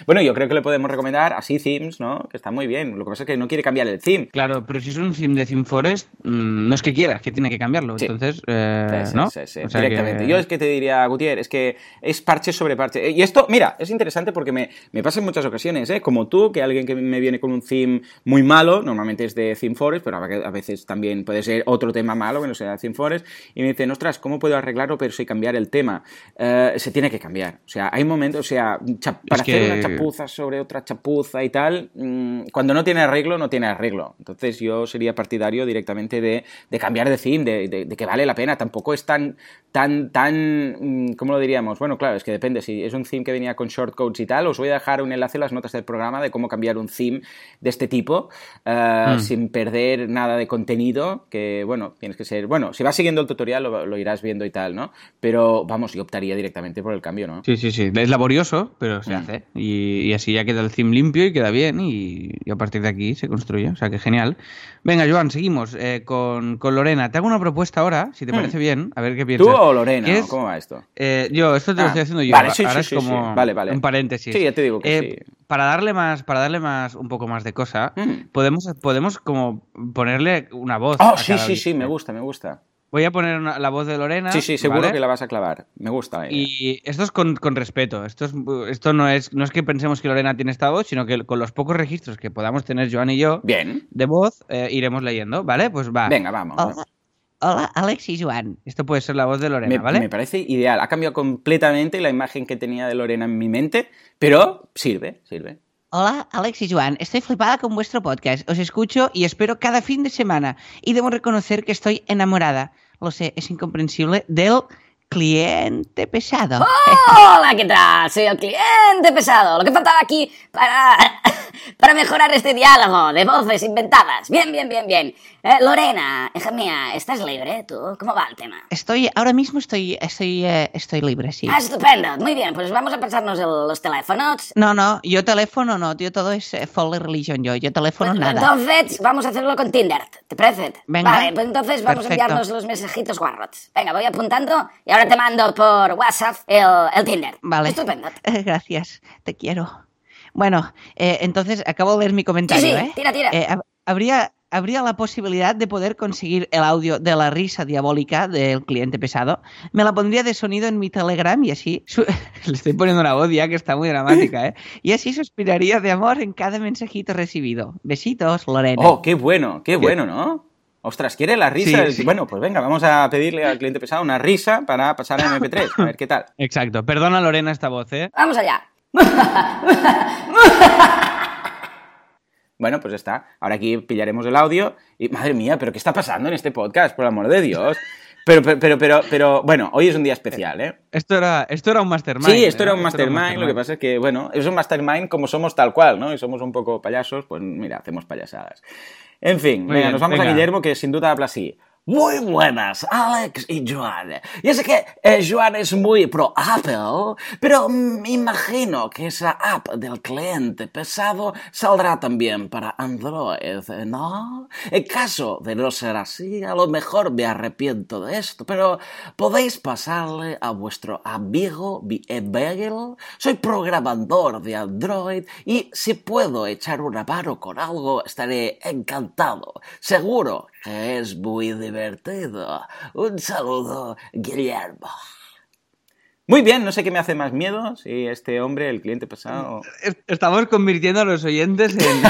B: Bueno, yo creo que le podemos recomendar así themes, ¿no? Que está muy bien. Lo que pasa es que no quiere cambiar el theme.
A: Claro, pero si es un theme de Theme Forest, mm, no es que quiera, es que tiene que cambiarlo.
B: Sí.
A: Entonces, eh,
B: Sí, sí,
A: ¿no? O sea
B: directamente.
A: que-
B: Yo es que te diría, Gutiérrez, es que es parche sobre parche. Y esto, mira, es interesante porque me, me pasa en muchas ocasiones, ¿eh? Como tú, que alguien que me viene con un theme muy malo, normalmente es de Theme Forest, pero a veces también puede ser otro tema malo que no sea de Theme Forest, y me dicen, ostras, ¿cómo puedo arreglarlo pero sin cambiar el tema? Eh, se tiene que cambiar. O sea, hay momentos, o sea, para
A: que-
B: hacer una chapuza sobre otra chapuza y tal, mm, cuando no tiene arreglo, no tiene arreglo. Entonces yo sería partidario directamente de, de cambiar de theme, de, de- de que vale la pena. Tampoco es tan, tan, tan, mm, ¿cómo lo diríamos? Bueno, claro, es que depende. Si es un theme que venía con shortcodes y tal, os voy voy a dejar un enlace en las notas del programa de cómo cambiar un theme de este tipo eh,
A: Mm.
B: sin perder nada de contenido, que bueno, tienes que ser, bueno, si vas siguiendo el tutorial lo, lo irás viendo y tal, ¿no? Pero vamos, yo optaría directamente por el cambio, ¿no?
A: Sí, sí, sí. Es laborioso, pero se
B: Mm.
A: hace. Y, y así ya queda el theme limpio y queda bien. Y, y a partir de aquí se construye. O sea que genial. Venga, Joan, seguimos eh, con, con Lorena. Te hago una propuesta ahora, si te
B: Mm.
A: parece bien. A ver qué piensas.
B: ¿Tú o Lorena?
A: ¿Qué
B: ¿o
A: es?
B: ¿Cómo va esto?
A: Eh, yo, esto te lo
B: Ah,
A: estoy haciendo yo.
B: vale, sí,
A: ahora
B: sí,
A: es
B: sí,
A: como.
B: Vale, vale.
A: un paréntesis.
B: Sí, te digo que
A: Eh,
B: sí.
A: Para darle más, para darle más, un poco más de cosa,
B: Mm.
A: podemos, podemos como ponerle una voz.
B: Oh,
A: a
B: sí,
A: cada
B: sí, sí, me gusta, me gusta.
A: Voy a poner una- la voz de Lorena.
B: Sí, sí, seguro
A: ¿vale?
B: que la vas a clavar. Me gusta. eh.
A: Y esto es con, con respeto. Esto, es, esto no, es, no es que pensemos que Lorena tiene esta voz, sino que con los pocos registros que podamos tener Joan y yo
B: Bien.
A: de voz, eh, iremos leyendo, ¿vale? Pues va.
B: Venga, vamos.
A: Hola, hola, Alex y Joan. Esto puede ser la voz de Lorena,
B: Me,
A: ¿vale?
B: me parece ideal. Ha cambiado completamente la imagen que tenía de Lorena en mi mente, pero sirve, sirve.
A: Hola, Alex y Joan. Estoy flipada con vuestro podcast. Os escucho y espero cada fin de semana. Y debo reconocer que estoy enamorada. Lo sé, es incomprensible. Del cliente pesado.
C: Hola, ¿qué tal? Soy el cliente pesado. Lo que faltaba aquí para, para mejorar este diálogo de voces inventadas. Bien, bien, bien, bien. Eh, Lorena, hija mía, ¿estás libre tú? ¿Cómo va el tema?
A: Estoy, ahora mismo estoy, estoy, eh, estoy libre, sí.
C: Ah, estupendo. Muy bien, pues vamos a pasarnos el- los teléfonos.
A: No, no, yo teléfono no, yo todo es eh, Foley Religion, yo, yo teléfono
C: Pues,
A: nada.
C: Entonces, vamos a hacerlo con Tinder. ¿Te parece?
A: Venga.
C: Vale, pues entonces vamos
A: Perfecto.
C: a enviarnos los mensajitos guarrots. Venga, voy apuntando y ahora te mando por WhatsApp el, el Tinder.
A: Vale.
C: Estupendo.
A: Gracias, te quiero. Bueno, eh, entonces acabo de leer mi comentario,
C: Sí, sí,
A: ¿eh?
C: tira, tira.
A: Eh, hab- habría, habría la posibilidad de poder conseguir el audio de la risa diabólica del cliente pesado. Me la pondría de sonido en mi Telegram y así... su- Le estoy poniendo una voz ya que está muy dramática, ¿eh? Y así suspiraría de amor en cada mensajito recibido. Besitos, Lorena.
B: Oh, qué bueno, qué bueno, ¿no? Ostras, ¿quiere la risa?
A: Sí,
B: del-
A: sí.
B: Bueno, pues venga, vamos a pedirle al cliente pesado una risa para pasar a MP3. A ver qué tal.
A: Exacto. Perdona, Lorena, esta voz, ¿eh?
C: Vamos allá.
B: Bueno, pues está. Ahora aquí pillaremos el audio y madre mía, pero ¿qué está pasando en este podcast? Por el amor de Dios. Pero, pero, pero, pero, pero, bueno, hoy es un día especial, ¿eh?
A: Esto era, esto era un mastermind.
B: Sí, esto
A: ¿eh?
B: era un mastermind, lo que pasa es que, bueno, es un mastermind como somos tal cual, ¿no? Y somos un poco payasos, pues mira, hacemos payasadas. En fin, venga, nos vamos
A: venga.
B: a Guillermo, que sin duda habla así. Muy buenas, Alex y Joan. Ya sé que eh, Joan es muy pro Apple, pero me imagino que esa app del cliente pesado saldrá también para Android, ¿no? En caso de no ser así, a lo mejor me arrepiento de esto, pero podéis pasarle a vuestro amigo Bagel. Soy programador de Android y si puedo echar una mano con algo, estaré encantado. Seguro es muy divertido. Un saludo, Guillermo. Muy bien, no sé qué me hace más miedo, si este hombre, el cliente pesado...
A: Es- Estamos convirtiendo a los oyentes en,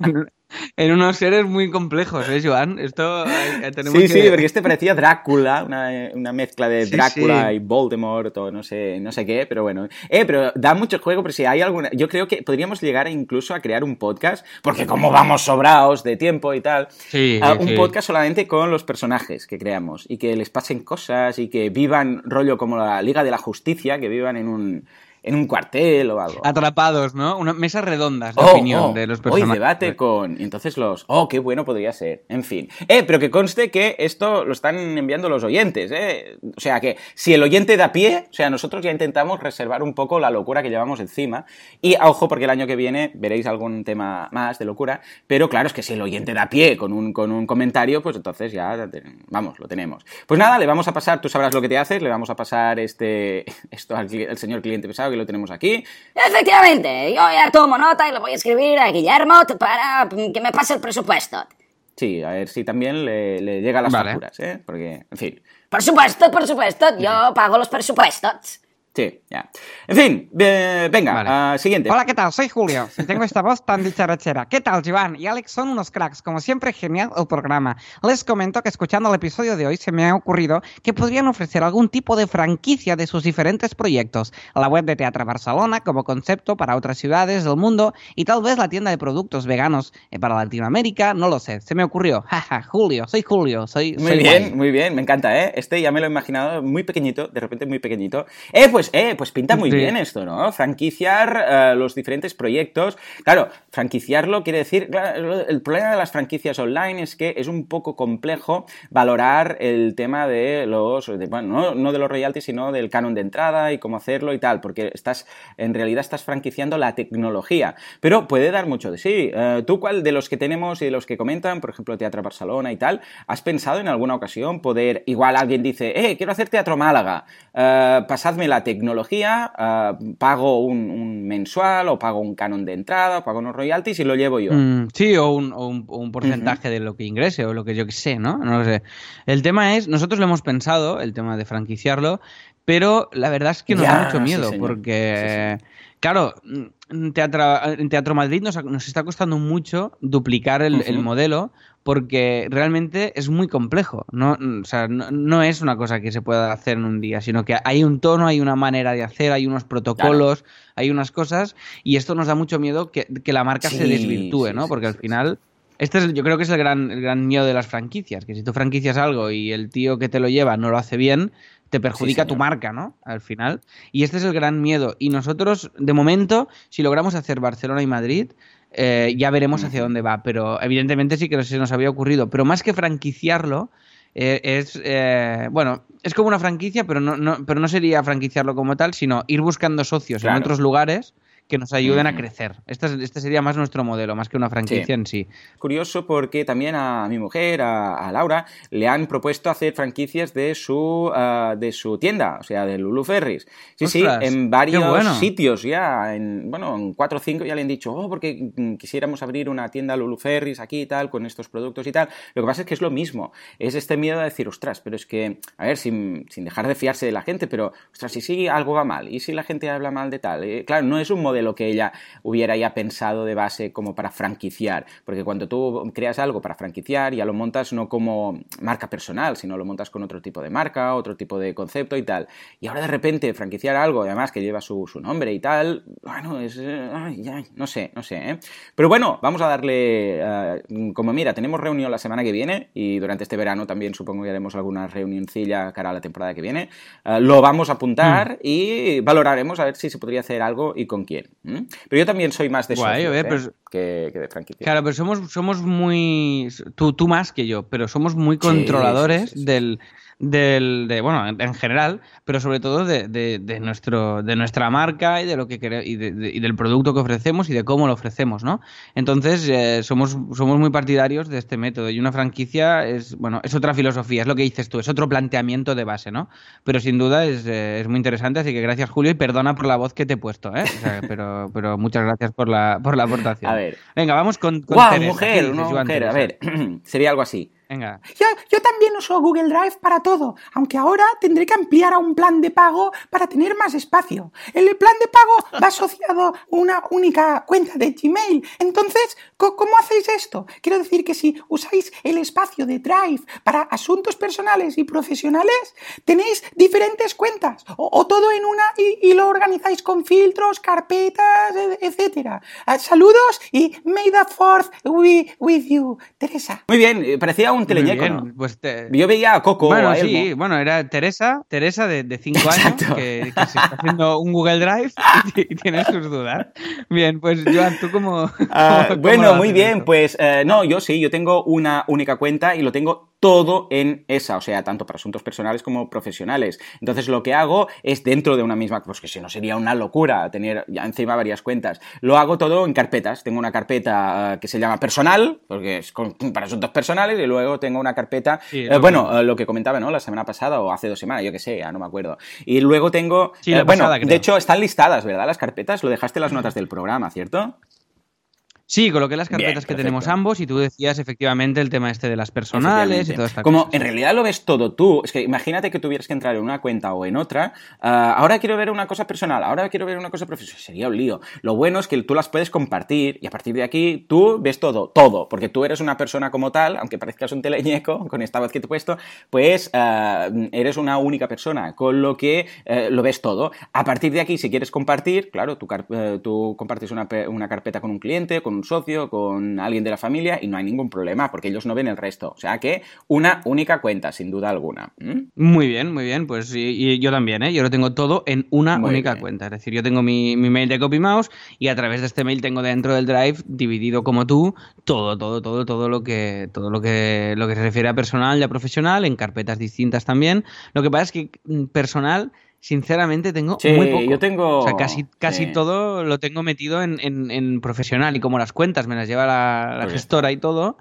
A: en unos seres muy complejos, ¿eh, Joan? Esto eh, tenemos
B: Sí,
A: que...
B: sí, porque este parecía Drácula, una, una mezcla de
A: Sí,
B: Drácula
A: sí.
B: y Voldemort o no sé, no sé qué, pero bueno. Eh, pero da mucho juego, pero si hay alguna... Yo creo que podríamos llegar incluso a crear un podcast, porque como vamos sobrados de tiempo y tal,
A: Sí,
B: a un podcast solamente con los personajes que creamos y que les pasen cosas y que vivan rollo como la Liga de la Justicia, que vivan en un, en un cuartel o algo.
A: Atrapados, ¿no? Una mesas redondas de
B: Oh,
A: opinión
B: oh,
A: de los
B: Hoy
A: personajes.
B: debate con. Y entonces los. Oh, qué bueno podría ser. En fin. Eh, pero que conste que esto lo están enviando los oyentes, ¿eh? O sea que si el oyente da pie, o sea, nosotros ya intentamos reservar un poco la locura que llevamos encima. Y a ojo, porque el año que viene veréis algún tema más de locura. Pero claro, es que si el oyente da pie con un, con un comentario, pues entonces ya. Vamos, lo tenemos. Pues nada, le vamos a pasar, tú sabrás lo que te haces, le vamos a pasar este esto al señor cliente pesado que lo tenemos aquí.
C: Efectivamente, yo ya tomo nota y lo voy a escribir a Guillermo para que me pase el presupuesto.
B: Sí, a ver si también le, le llega las
A: Vale.
B: facturas, ¿eh? Porque, en fin.
C: Por supuesto, por supuesto, yo pago los presupuestos.
B: Sí, ya. En fin, eh, venga,
A: Vale.
B: ah, siguiente.
D: Hola, ¿qué tal? Soy Julio. Tengo esta voz tan dicharachera. ¿Qué tal, Joan? Y Alex son unos cracks. Como siempre, genial el programa. Les comento que escuchando el episodio de hoy se me ha ocurrido que podrían ofrecer algún tipo de franquicia de sus diferentes proyectos. La web de Teatro Barcelona como concepto para otras ciudades del mundo y tal vez la tienda de productos veganos eh, para Latinoamérica. No lo sé. Se me ocurrió. Jaja, Julio. Soy Julio. Soy,
B: Muy
D: soy
B: bien,
D: guay.
B: muy bien, me encanta, ¿eh? Este ya me lo he imaginado muy pequeñito, de repente muy pequeñito. Eh, pues pues, eh, pues pinta muy
A: Sí.
B: bien esto, ¿no? Franquiciar eh, los diferentes proyectos. Claro, franquiciarlo quiere decir. claro, el problema de las franquicias online es que es un poco complejo valorar el tema de los. de- bueno, no, no de los royalties, sino del canon de entrada y cómo hacerlo y tal, porque estás. En realidad estás franquiciando la tecnología. Pero puede dar mucho de sí. Eh, ¿Tú cuál de los que tenemos y de los que comentan, por ejemplo, Teatro Barcelona y tal, has pensado en alguna ocasión poder. Igual alguien dice, eh, quiero hacer Teatro Málaga, eh, pasadme la tecnología, eh, pago un, un mensual o pago un canon de entrada, o pago unos royalties y lo llevo yo.
A: Mm, sí, o un, o un- o un porcentaje de lo que ingrese, o lo que yo que sé, ¿no? No lo sé. El tema es, nosotros lo hemos pensado, el tema de franquiciarlo, pero la verdad es que nos
B: Ya,
A: da mucho
B: sí,
A: miedo, porque, claro, mm, en Teatro, en Teatro Madrid nos, nos está costando mucho duplicar el, modelo, porque realmente es muy complejo. No, Mm, o sea, no, no es una cosa que se pueda hacer en un día, sino que hay un tono, hay una manera de hacer, hay unos protocolos, hay unas cosas, y esto nos da mucho miedo que, que la marca se desvirtúe,
B: sí,
A: ¿no?
B: sí,
A: Porque al final, este es, yo creo que es el gran, el gran miedo de las franquicias, que si tú franquicias algo y el tío que te lo lleva no lo hace bien, te perjudica
B: Sí,
A: tu marca, ¿no? Al final. Y este es el gran miedo. Y nosotros, de momento, si logramos hacer Barcelona y Madrid, eh, ya veremos hacia dónde va. Pero evidentemente sí que se nos había ocurrido. Pero más que franquiciarlo, eh, es, eh, bueno, es como una franquicia, pero no, no, pero no sería franquiciarlo como tal, sino ir buscando socios
B: Claro.
A: en otros lugares que nos ayuden a crecer. Este, es- este sería más nuestro modelo, más que una franquicia
B: Sí.
A: en sí.
B: curioso porque también a mi mujer, a, a Laura, le han propuesto hacer franquicias de su, ah, de su tienda, o sea, de Lulu Ferris. Sí,
A: Ostras,
B: sí, en varios
A: bueno.
B: sitios ya, en, bueno, en cuatro o cinco ya le han dicho, oh, porque quisiéramos abrir una tienda Lulu Ferris aquí y tal, con estos productos y tal. Lo que pasa es que es lo mismo, es este miedo a decir, ostras, pero es que, a ver, sin, sin dejar de fiarse de la gente, pero, ostras, si algo va mal, y si la gente habla mal de tal. Eh, claro, no es un modelo que ella hubiera ya pensado de base como para franquiciar, porque cuando tú creas algo para franquiciar ya lo montas no como marca personal, sino lo montas con otro tipo de marca, otro tipo de concepto y tal. Y ahora de repente franquiciar algo, además que lleva su, su nombre y tal, bueno, es... ay, ay, no sé, no sé, ¿eh? Pero bueno, vamos a darle... eh, como mira, tenemos reunión la semana que viene y durante este verano también supongo que haremos alguna reunioncilla cara a la temporada que viene. eh, lo vamos a apuntar y valoraremos a ver si se podría hacer algo y con quién. Pero yo también soy más de
A: Guay,
B: socios,
A: ver,
B: ¿eh? que, que de franquicia.
A: Claro, pero somos, somos muy. Tú, tú más que yo, pero somos muy controladores
B: sí, sí.
A: del. Del, de, bueno, en, en general, pero sobre todo de, de- de nuestro, de nuestra marca y de lo que y, de- y del producto que ofrecemos y de cómo lo ofrecemos, ¿no? Entonces, eh, somos, somos muy partidarios de este método. Y una franquicia es, bueno, es otra filosofía, es lo que dices tú, es otro planteamiento de base, ¿no? Pero sin duda es, eh, es muy interesante, así que gracias, Julio, y perdona por la voz que te he puesto, ¿eh? O sea, pero, pero muchas gracias por la, por la aportación.
B: A ver.
A: Venga, vamos con, con
B: ¡Guau,
A: Teresa. ¿Qué
B: mujer! Una mujer, a ver, sería algo así.
A: Venga.
E: Yo, yo también uso Google Drive para todo, aunque ahora tendré que ampliar a un plan de pago para tener más espacio. El plan de pago va asociado a una única cuenta de Gmail. Entonces, ¿cómo hacéis esto? Quiero decir que si usáis el espacio de Drive para asuntos personales y profesionales, tenéis diferentes cuentas o, o todo en una y, y lo organizáis con filtros, carpetas, e- etcétera. Ah, saludos y may the fourth be with you, Teresa.
B: Muy bien, eh, parecía un
A: Muy
B: teleñeco, ¿no?
A: pues te-
B: Yo veía a Coco
A: Bueno,
B: a
A: sí, bueno, era Teresa, Teresa de 5 años, que, que se está haciendo un Google Drive y, y tiene sus dudas. Bien, pues Joan, ¿tú cómo...?
B: Ah, bueno, muy bien,
A: esto?
B: pues eh, no, yo sí, yo tengo una única cuenta y lo tengo todo en esa, o sea, tanto para asuntos personales como profesionales. Entonces lo que hago es dentro de una misma, pues que si no sería una locura tener ya encima varias cuentas, lo hago todo en carpetas. Tengo una carpeta eh, que se llama personal, porque es con- para asuntos personales, y luego tengo una carpeta,
A: Sí,
B: eh, bueno, eh, lo que comentaba, ¿no? La semana pasada o hace dos semanas, yo que sé, ya no me acuerdo. Y luego tengo,
A: Sí,
B: eh,
A: la
B: bueno,
A: pasada,
B: de hecho están listadas, ¿verdad? Las carpetas, lo dejaste en las notas del programa, ¿cierto?
A: Sí, coloqué las
B: Bien,
A: carpetas que tenemos ambos y tú decías efectivamente el tema este de las personales y toda esta
B: Como
A: cosa.
B: en realidad lo ves todo tú, es que imagínate que tuvieras que entrar en una cuenta o en otra, ah, ahora quiero ver una cosa personal, ahora quiero ver una cosa profesional, sería un lío. Lo bueno es que tú las puedes compartir y a partir de aquí tú ves todo, todo, porque tú eres una persona como tal, aunque parezcas un teleñeco con esta voz que te he puesto, pues ah, eres una única persona, con lo que eh, lo ves todo. A partir de aquí, si quieres compartir, claro, tú, eh, tú compartes una, una carpeta con un cliente, con con un socio, con alguien de la familia y no hay ningún problema porque ellos no ven el resto. O sea que una única cuenta, sin duda alguna. ¿Mm?
A: Muy bien, muy bien. Pues y, y yo también, ¿eh? Yo lo tengo todo en una
B: Muy
A: única
B: bien.
A: cuenta. Es decir, yo tengo mi, mi mail de CopyMouse y a través de este mail tengo dentro del Drive dividido como tú todo, todo, todo, todo lo que todo lo que lo que se refiere a personal y a profesional en carpetas distintas también. Lo que pasa es que mm, personal sinceramente tengo
B: Sí,
A: muy poco.
B: yo tengo-
A: O sea, casi, casi
B: sí.
A: todo lo tengo metido en, en- en profesional y como las cuentas me las lleva la, la
B: Pues
A: gestora y todo,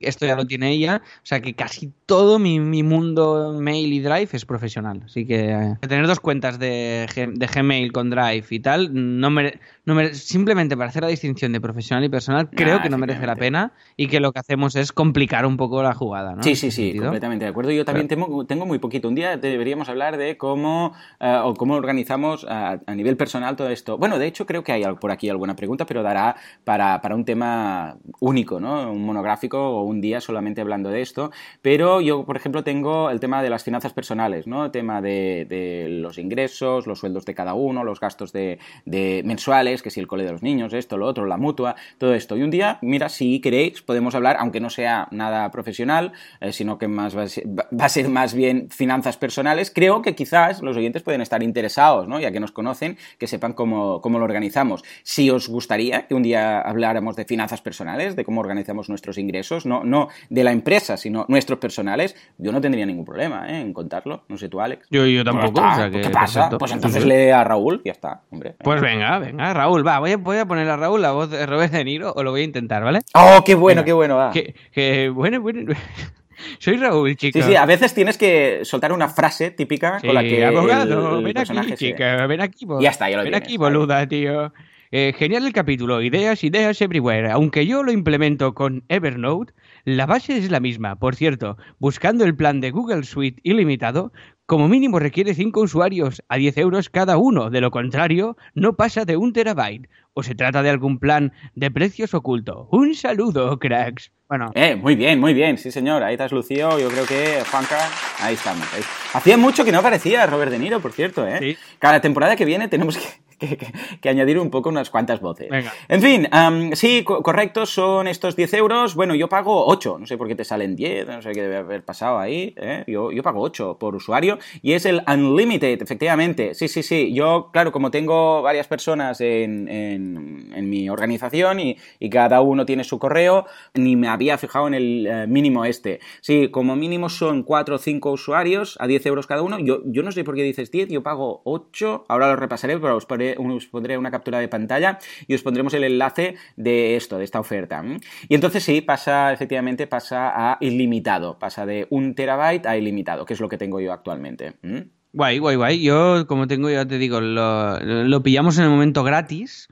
A: esto ya lo tiene ella, o sea que casi todo mi, mi mundo mail y Drive es profesional. Así que eh, tener dos cuentas de, de Gmail con Drive y tal, no mere- no mere- simplemente para hacer la distinción de profesional y personal, creo
B: Nah,
A: que no merece la pena y que lo que hacemos es complicar un poco la jugada. ¿no?
B: Sí, sí, sí, completamente de acuerdo. Yo también tengo, tengo muy poquito. Un día deberíamos hablar de cómo eh, o cómo organizamos a, a nivel personal todo esto. Bueno, de hecho creo que hay por aquí alguna pregunta, pero dará para, para un tema único, ¿no? Un monográfico o un día solamente hablando de esto. Pero yo, por ejemplo, tengo el tema de las finanzas personales, ¿no? El tema de, de los ingresos, los sueldos de cada uno, los gastos de, de mensuales, que si el cole de los niños, esto, lo otro, la mutua, todo esto. Y un día, mira, si queréis, podemos hablar, aunque no sea nada profesional, eh, sino que más va a, ser, va- a ser más bien finanzas personales, creo que quizás los oyentes pueden estar interesados, ¿no? Ya que nos conocen, que sepan cómo, cómo lo organizamos. Si os gustaría que un día habláramos de finanzas personales, de cómo organizamos nuestros ingresos, no, no de la empresa, sino nuestros personales, yo no tendría ningún problema ¿eh? en contarlo. No sé tú, Alex.
A: Yo, yo tampoco.
B: Pues ya
A: o
B: está.
A: sea que
B: ¿Qué pasa?
A: perfecto.
B: Pues entonces lee a Raúl, ya está, hombre.
A: Pues venga, venga, Raúl, va, voy a, voy a poner a Raúl la voz de Robert De Niro, o lo voy a intentar, ¿vale?
B: Oh, qué bueno,
A: Venga.
B: qué bueno, va.
A: Que, que bueno, bueno. Soy Raúl, chico.
B: Sí, sí, a veces tienes que soltar una frase típica con la que
A: abogado,
B: el,
A: ven aquí,
B: se-
A: chica, ven aquí,
B: Ya está, ya lo
A: ven
B: tienes,
A: aquí, boluda, tío. Eh, genial el capítulo, ideas, ideas everywhere. Aunque yo lo implemento con Evernote, la base es la misma. Por cierto, buscando el plan de Google Suite ilimitado, como mínimo requiere 5 usuarios a 10 euros cada uno. De lo contrario, no pasa de un terabyte. O se trata de algún plan de precios oculto. Un saludo, cracks. Bueno,
B: Eh, muy bien, muy bien, sí señor, ahí te has lucido, yo creo que Juanca, ahí estamos. ahí. Hacía mucho que no aparecía Robert De Niro, por cierto, ¿eh?
A: Sí.
B: Cada temporada que viene tenemos que, que- añadir un poco unas cuantas voces.
A: Venga.
B: En fin, sí, co- correcto, son estos 10 euros, bueno, yo pago 8, no sé por qué te salen 10, no sé qué debe haber pasado ahí, ¿eh? yo, yo pago 8 por usuario y es el Unlimited, efectivamente, sí, sí, sí, yo, claro, como tengo varias personas en, en- en mi organización y, y cada uno tiene su correo, ni me había fijado en el eh, mínimo este. Sí, como mínimo son 4 o 5 usuarios a 10 euros cada uno. Yo, yo no sé por qué dices 10, yo pago 8. Ahora lo repasaré, pero os pondré, os pondré una captura de pantalla y os pondremos el enlace de esto, de esta oferta. Y entonces sí, pasa, efectivamente, pasa a ilimitado. Pasa de un terabyte a ilimitado, que es lo que tengo yo actualmente. ¿m?
A: Guay, guay, guay. Yo, como tengo, ya te digo, lo, lo pillamos en el momento gratis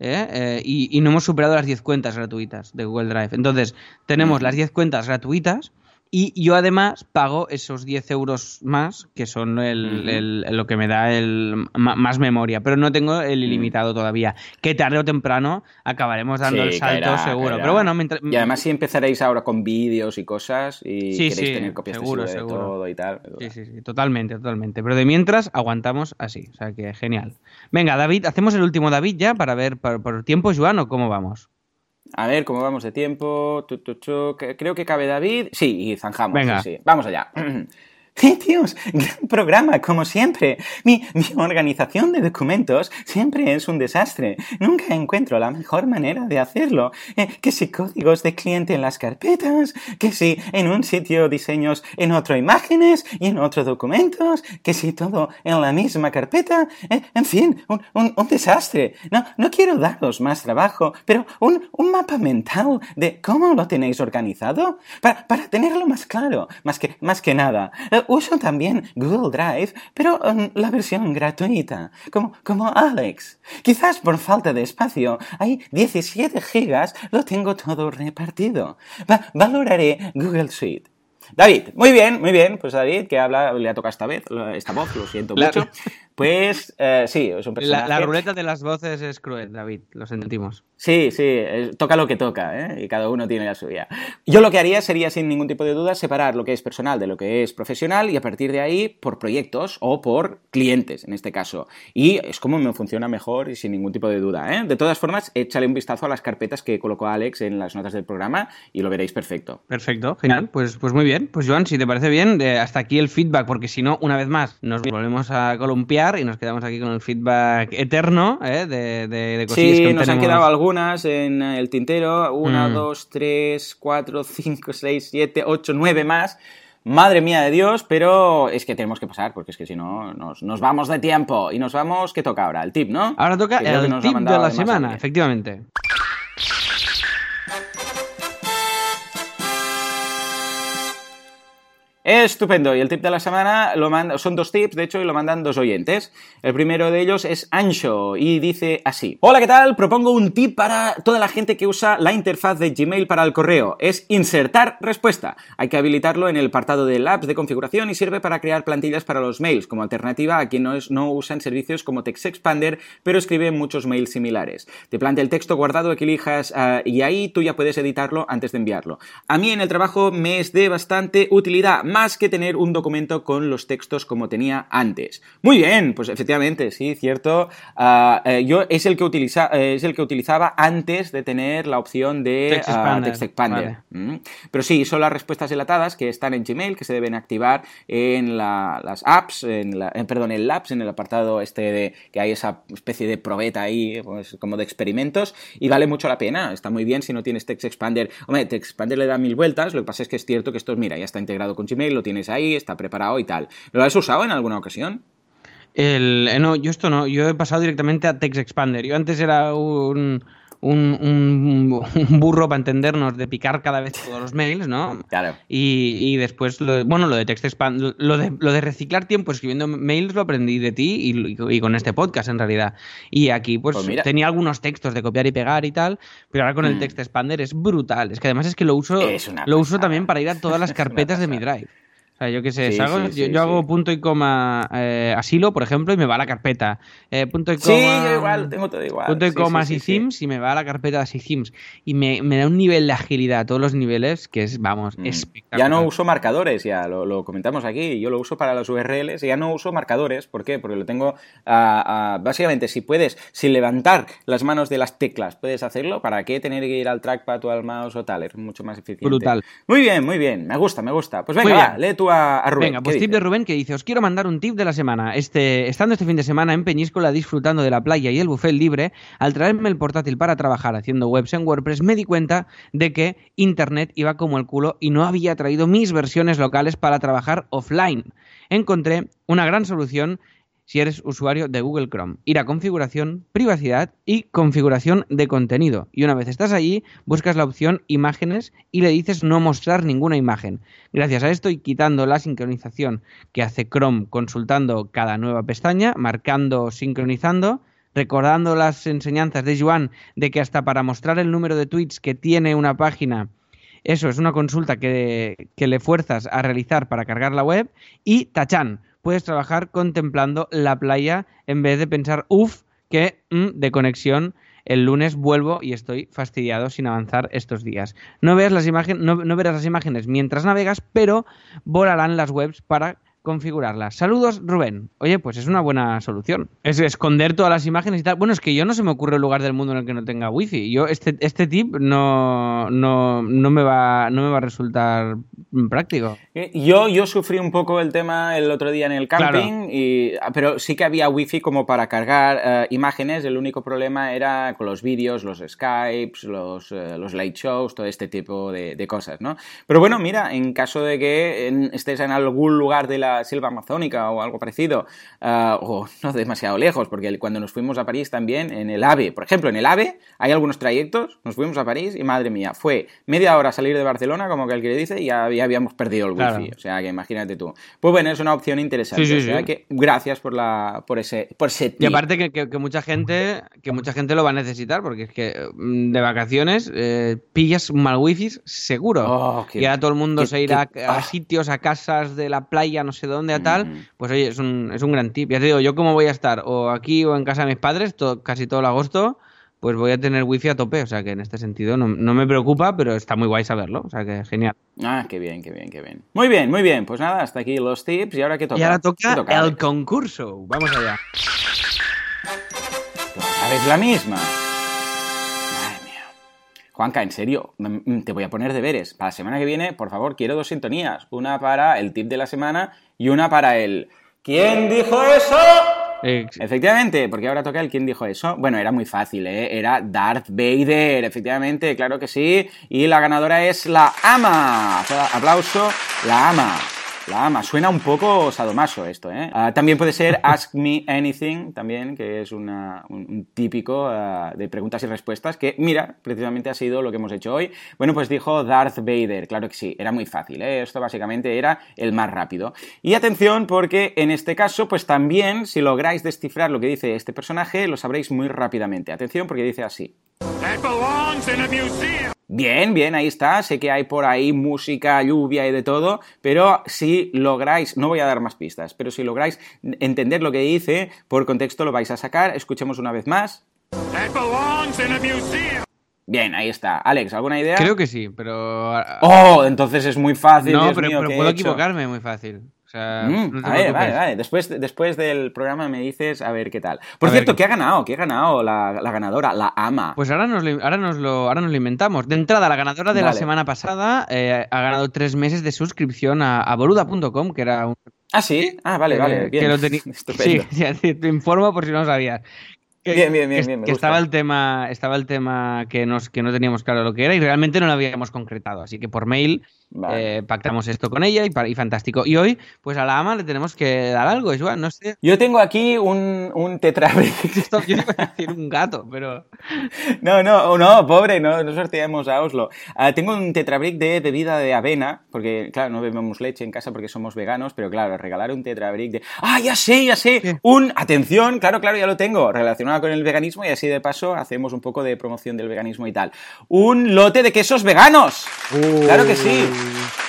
A: ¿eh? Eh, y, y no hemos superado las 10 cuentas gratuitas de Google Drive. Entonces, tenemos las 10 cuentas gratuitas y yo además pago esos 10 euros más, que son el, lo que me da el ma- más memoria, pero no tengo el ilimitado todavía, que tarde o temprano acabaremos dando
B: Sí,
A: el salto
B: caerá,
A: seguro.
B: caerá.
A: Pero bueno, mientras...
B: Y además si empezaréis ahora con vídeos y cosas y
A: Sí,
B: queréis
A: sí,
B: tener copias
A: seguro,
B: de todo y tal.
A: Sí, sí, sí, totalmente, totalmente. Pero de mientras aguantamos así, o sea que genial. Venga, David, hacemos el último David ya para ver por, por tiempo, Joan, o cómo vamos.
B: A ver, ¿cómo vamos de tiempo? Tu, tu, Creo que cabe David. Sí, y zanjamos.
A: Venga.
B: sí, sí. Vamos allá. ¡Eh, tíos! Gran programa, como siempre. Mi, mi organización de documentos siempre es un desastre. Nunca encuentro la mejor manera de hacerlo. Eh, que si códigos de cliente en las carpetas, que si en un sitio diseños, en otro imágenes y en otro documentos, que si todo en la misma carpeta. Eh, en fin, un, un- un desastre. No, no quiero daros más trabajo, pero un, un mapa mental de cómo lo tenéis organizado para, para tenerlo más claro, más que, más que nada. Eh, uso también Google Drive, pero mm, la versión gratuita, como, como Alex. Quizás por falta de espacio, hay 17 gigas, lo tengo todo repartido. Va- valoraré Google Suite. David, muy bien, muy bien. Pues David, que habla, le ha tocado esta vez, esta voz, lo siento
A: Claro.
B: mucho. Pues eh, sí, es un
A: La,
B: personaje.
A: la ruleta de las voces es cruel, David, lo sentimos.
B: Sí, sí, eh, toca lo que toca, ¿eh? y cada uno tiene la suya. Yo lo que haría sería, sin ningún tipo de duda, separar lo que es personal de lo que es profesional y a partir de ahí por proyectos o por clientes, en este caso. Y es como me funciona mejor y sin ningún tipo de duda. ¿eh? De todas formas, échale un vistazo a las carpetas que colocó Alex en las notas del programa y lo veréis perfecto.
A: Perfecto, genial. Pues, pues muy bien. Pues Joan, si te parece bien, hasta aquí el feedback, porque si no, una vez más, nos volvemos a columpiar y nos quedamos aquí con el feedback eterno ¿eh? de, de, de cosillas
B: Sí,
A: que
B: nos han quedado algunas en el tintero. Una,
A: Mm.
B: dos, tres, cuatro, cinco, seis, siete, ocho, nueve más. Madre mía de Dios, pero es que tenemos que pasar, porque es que si no, nos, nos vamos de tiempo. Y nos vamos, ¿qué toca ahora? El tip, ¿no?
A: Ahora toca el tip de la semana, efectivamente.
B: Estupendo. Y el tip de la semana lo manda, son dos tips, de hecho, y lo mandan dos oyentes. El primero de ellos es Ancho y dice así. Hola, ¿qué tal? Propongo un tip para toda la gente que usa la interfaz de Gmail para el correo. Es insertar respuesta. Hay que habilitarlo en el apartado de apps de configuración y sirve para crear plantillas para los mails, como alternativa a quienes no usan servicios como TextExpander, pero escriben muchos mails similares. Te plantea el texto guardado que elijas ah, y ahí tú ya puedes editarlo antes de enviarlo. A mí en el trabajo me es de bastante utilidad, más que tener un documento con los textos como tenía antes. Muy bien, pues efectivamente, sí, cierto. Ah, eh, yo es el que utiliza, eh, es el que utilizaba antes de tener la opción de
A: Text
B: ah,
A: Expander,
B: TextExpander.
A: vale.
B: Mm. Pero sí, son las respuestas enlatadas que están en Gmail, que se deben activar en la- las apps, en la, en- perdón, en Labs, en el apartado este de que hay esa especie de probeta ahí, pues, como de experimentos, y vale mucho la pena. Está muy bien si no tienes Text Expander. Hombre, Text Expander le da mil vueltas, lo que pasa es que es cierto que esto, mira, ya está integrado con Gmail, lo tienes ahí, está preparado y tal. ¿Lo has usado en alguna ocasión?
A: El, eh, no, yo esto no, yo he pasado directamente a Text Expander. Yo antes era un, un, un- un burro para entendernos de picar cada vez todos los mails, ¿no?
B: Claro.
A: Y, y después, lo bueno, lo de Text Expander, lo de, lo de reciclar tiempo escribiendo mails lo aprendí de ti y, y con este podcast en realidad. Y aquí pues,
B: Pues
A: tenía algunos textos de copiar y pegar y tal, pero ahora con el
B: Mm.
A: Text Expander es brutal. Es que además es que lo uso, lo uso también para ir a todas las carpetas de mi. Drive. Sea, yo qué sé,
B: Sí, sí,
A: yo,
B: sí,
A: yo hago
B: sí.
A: punto y coma eh, asilo, por ejemplo, y me va a la carpeta. Eh, punto y
B: Sí,
A: coma,
B: yo igual, tengo todo igual.
A: Punto y
B: Sí, sí,
A: y
B: sí, sí.
A: me va a la carpeta de y me, me da un nivel de agilidad a todos los niveles que es, vamos,
B: Mm.
A: espectacular.
B: Ya no uso marcadores, ya lo, lo comentamos aquí. Yo lo uso para las URLs, ya no uso marcadores. ¿Por qué? Porque lo tengo. ah, ah, básicamente, si puedes, sin levantar las manos de las teclas, puedes hacerlo. ¿Para qué tener que ir al trackpad o al mouse o tal? Es mucho más eficiente.
A: Brutal.
B: Muy bien, muy bien. Me gusta, me gusta. Pues venga, va, lee tú a, a Rubén.
A: Venga,
B: ¿qué
A: pues tip
B: dice?
A: de Rubén que dice, os quiero mandar un tip de la semana. Este, estando este fin de semana en Peñíscola disfrutando de la playa y el buffet libre, al traerme el portátil para trabajar haciendo webs en WordPress, me di cuenta de que Internet iba como el culo y no había traído mis versiones locales para trabajar offline. Encontré una gran solución si eres usuario de Google Chrome. Ir a configuración, privacidad y configuración de contenido. Y una vez estás allí, buscas la opción imágenes y le dices no mostrar ninguna imagen. Gracias a esto y quitando la sincronización que hace Chrome consultando cada nueva pestaña, marcando sincronizando, recordando las enseñanzas de Joan de que hasta para mostrar el número de tweets que tiene una página eso es una consulta que, que le fuerzas a realizar para cargar la web. Y tachán, puedes trabajar contemplando la playa en vez de pensar, uff, que mm, de conexión el lunes vuelvo y estoy fastidiado sin avanzar estos días. No, veas las imágenes, no, no verás las imágenes mientras navegas, pero volarán las webs para configurarlas. Saludos, Rubén. Oye, pues es una buena solución. Es esconder todas las imágenes y tal. Bueno, es que yo no se me ocurre un lugar del mundo en el que no tenga wifi. Yo este, este tip no, no, no, me va, no me va a resultar práctico.
B: Eh, Yo, yo sufrí un poco el tema el otro día en el camping, y, ah, pero sí que había wifi como para cargar eh, imágenes. El único problema era con los vídeos, los Skypes, los, eh, los late shows, todo este tipo de, de cosas, ¿no? Pero bueno, mira, en caso de que estés en algún lugar de la selva amazónica o algo parecido, ah, o no demasiado lejos, porque cuando nos fuimos a París también, en el AVE, por ejemplo, en el AVE hay algunos trayectos, nos fuimos a París y madre mía, fue media hora salir de Barcelona, como que el que le dice, y ya, ya habíamos perdido el wifi.
A: Claro.
B: O sea que imagínate tú. Pues bueno, es una opción interesante.
A: Sí, sí,
B: o sea
A: sí.
B: que gracias por, la, por, ese, por ese
A: Y aparte que, que- que mucha gente que mucha gente lo va a necesitar porque es que mm, de vacaciones eh, pillas mal wifi seguro.
B: Oh, qué-
A: y ahora todo el mundo
B: qué-
A: se irá
B: qué-
A: a
B: ah.
A: sitios, a casas de la playa, no sé sé dónde, a tal, pues oye, es un, es un gran tip. Ya te digo, yo como voy a estar o aquí o en casa de mis padres casi todo el agosto, pues voy a tener wifi a tope, o sea que en este sentido no, no me preocupa, pero está muy guay saberlo, o sea que genial.
B: Ah, qué bien, qué bien, qué bien. Muy bien, muy bien. Pues nada, hasta aquí los tips. ¿Y ahora qué toca?
A: Y ahora
B: ¿Qué
A: toca
B: toca,
A: el concurso, vamos allá.
B: ¿Sabes la misma? Madre mía. Juanca, en serio, mm, te voy a poner deberes. Para la semana que viene, por favor, quiero dos sintonías. Una para el tip de la semana y una para el... ¿Quién dijo eso?
A: Eh,
B: Efectivamente, porque ahora toca el quién dijo eso. Bueno, era muy fácil, ¿eh? Era Darth Vader, efectivamente, claro que sí. Y la ganadora es la ama. Aplauso, la ama. La ama. Suena un poco sadomaso esto, ¿eh? Ah, también puede ser Ask Me Anything, también, que es una- un, un típico ah, de preguntas y respuestas, que, mira, precisamente ha sido lo que hemos hecho hoy. Bueno, pues dijo Darth Vader, claro que sí, era muy fácil, ¿eh? Esto básicamente era el más rápido. Y atención, porque en este caso, pues también, si lográis descifrar lo que dice este personaje, lo sabréis muy rápidamente. Atención, porque dice así.
F: That belongs in a museum.
B: Bien, bien, ahí está. Sé que hay por ahí música, lluvia y de todo, pero si lográis, no voy a dar más pistas, pero si lográis entender lo que dice, por contexto lo vais a sacar. Escuchemos una vez más.
F: That belongs in a museum.
B: Bien, ahí está. Alex, ¿alguna idea?
A: creo que sí, pero...
B: Oh, entonces es muy fácil.
A: no,
B: Dios
A: pero,
B: mío,
A: pero
B: ¿qué he
A: puedo
B: hecho?
A: equivocarme muy fácil. O sea,
B: Mm,
A: no te
B: a ver, vale, vale. Después, después del programa me dices a ver qué tal. Por
A: A
B: cierto,
A: qué-
B: ¿qué ha ganado? ¿Qué ha ganado la, la ganadora? La ama.
A: Pues ahora nos, lo, ahora, nos lo, ahora nos lo inventamos. De entrada, la ganadora de la semana pasada eh, ha ganado tres meses de suscripción a, a boluda.com, que era un...
B: ah, sí. Ah, vale, vale. Bien.
A: que lo teni-
B: Estupendo.
A: Sí, te informo por si no lo sabías. Que,
B: Bien, bien, bien, bien, me
A: que
B: gusta.
A: estaba el tema, estaba el tema que, nos, que no teníamos claro lo que era y realmente no lo habíamos concretado. Así que por mail
B: Vale.
A: eh, pactamos esto con ella y, fantástico. Y hoy, pues a la ama le tenemos que dar algo, Joan, no sé.
B: Yo tengo aquí un, un.
A: Esto, yo iba a decir un gato, pero...
B: No, no, no, pobre, no, no sorteamos a Oslo. Ah, tengo un tetrabric de bebida de avena, porque, claro, no bebemos leche en casa porque somos veganos, pero claro, regalar un tetrabric de... ¡Ah, ya sé, ya sé! Un, atención, claro, claro, ya lo tengo, relacionado con el veganismo y así de paso hacemos un poco de promoción del veganismo y tal. Un lote de quesos veganos. Claro que sí. Thank you.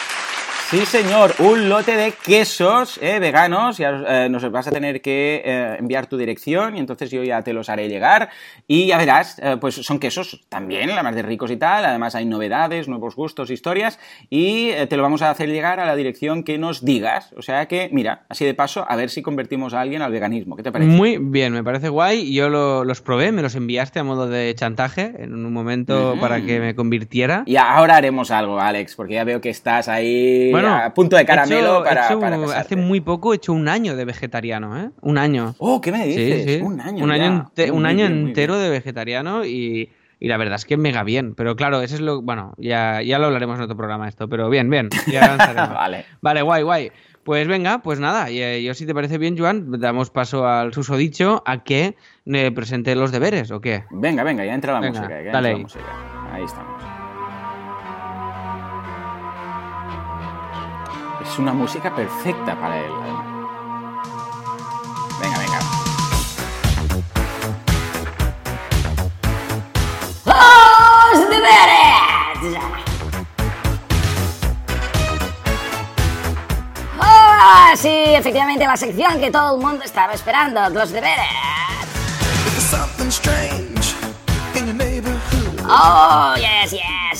B: Sí, señor, un lote de quesos eh, veganos. Ya eh, nos vas a tener que eh, enviar tu dirección y entonces yo ya te los haré llegar. Y ya verás, eh, pues son quesos también, la más de ricos y tal. Además hay novedades, nuevos gustos, historias. Y eh, te lo vamos a hacer llegar a la dirección que nos digas. O sea que, mira, así de paso, a ver si convertimos a alguien al veganismo. ¿Qué te parece?
A: Muy bien, me parece guay. Yo lo- los probé, me los enviaste a modo de chantaje en un momento para que me convirtiera.
B: Y ahora haremos algo, Alex, porque ya veo que estás ahí
A: Bueno,
B: a punto de caramelo
A: hecho-
B: para,
A: he hecho-
B: para
A: hace muy poco he hecho un año de vegetariano, ¿eh? Un año.
B: Oh, ¿qué me dices?
A: Sí, sí.
B: Un año.
A: Un año, ente- un año
B: bien,
A: entero de vegetariano y, y la verdad es que mega bien. Pero claro, eso es lo. Bueno, ya, ya lo hablaremos en otro programa esto, pero bien, bien. Ya avanzaremos.
B: Vale.
A: Vale, guay, guay. Pues venga, pues nada, eh, yo si te parece bien, Joan, damos paso al susodicho a que me presente los deberes, ¿o qué?
B: Venga, venga, ya entra la
A: Venga,
B: música. Ya
A: dale
B: entra la música. Ahí estamos. Es una música perfecta para él. además. Venga, venga.
C: ¡Los deberes! ¡Ah, sí! Efectivamente, la sección que todo el mundo estaba esperando, los deberes.
G: There's something strange in your neighborhood.
C: Oh, yes,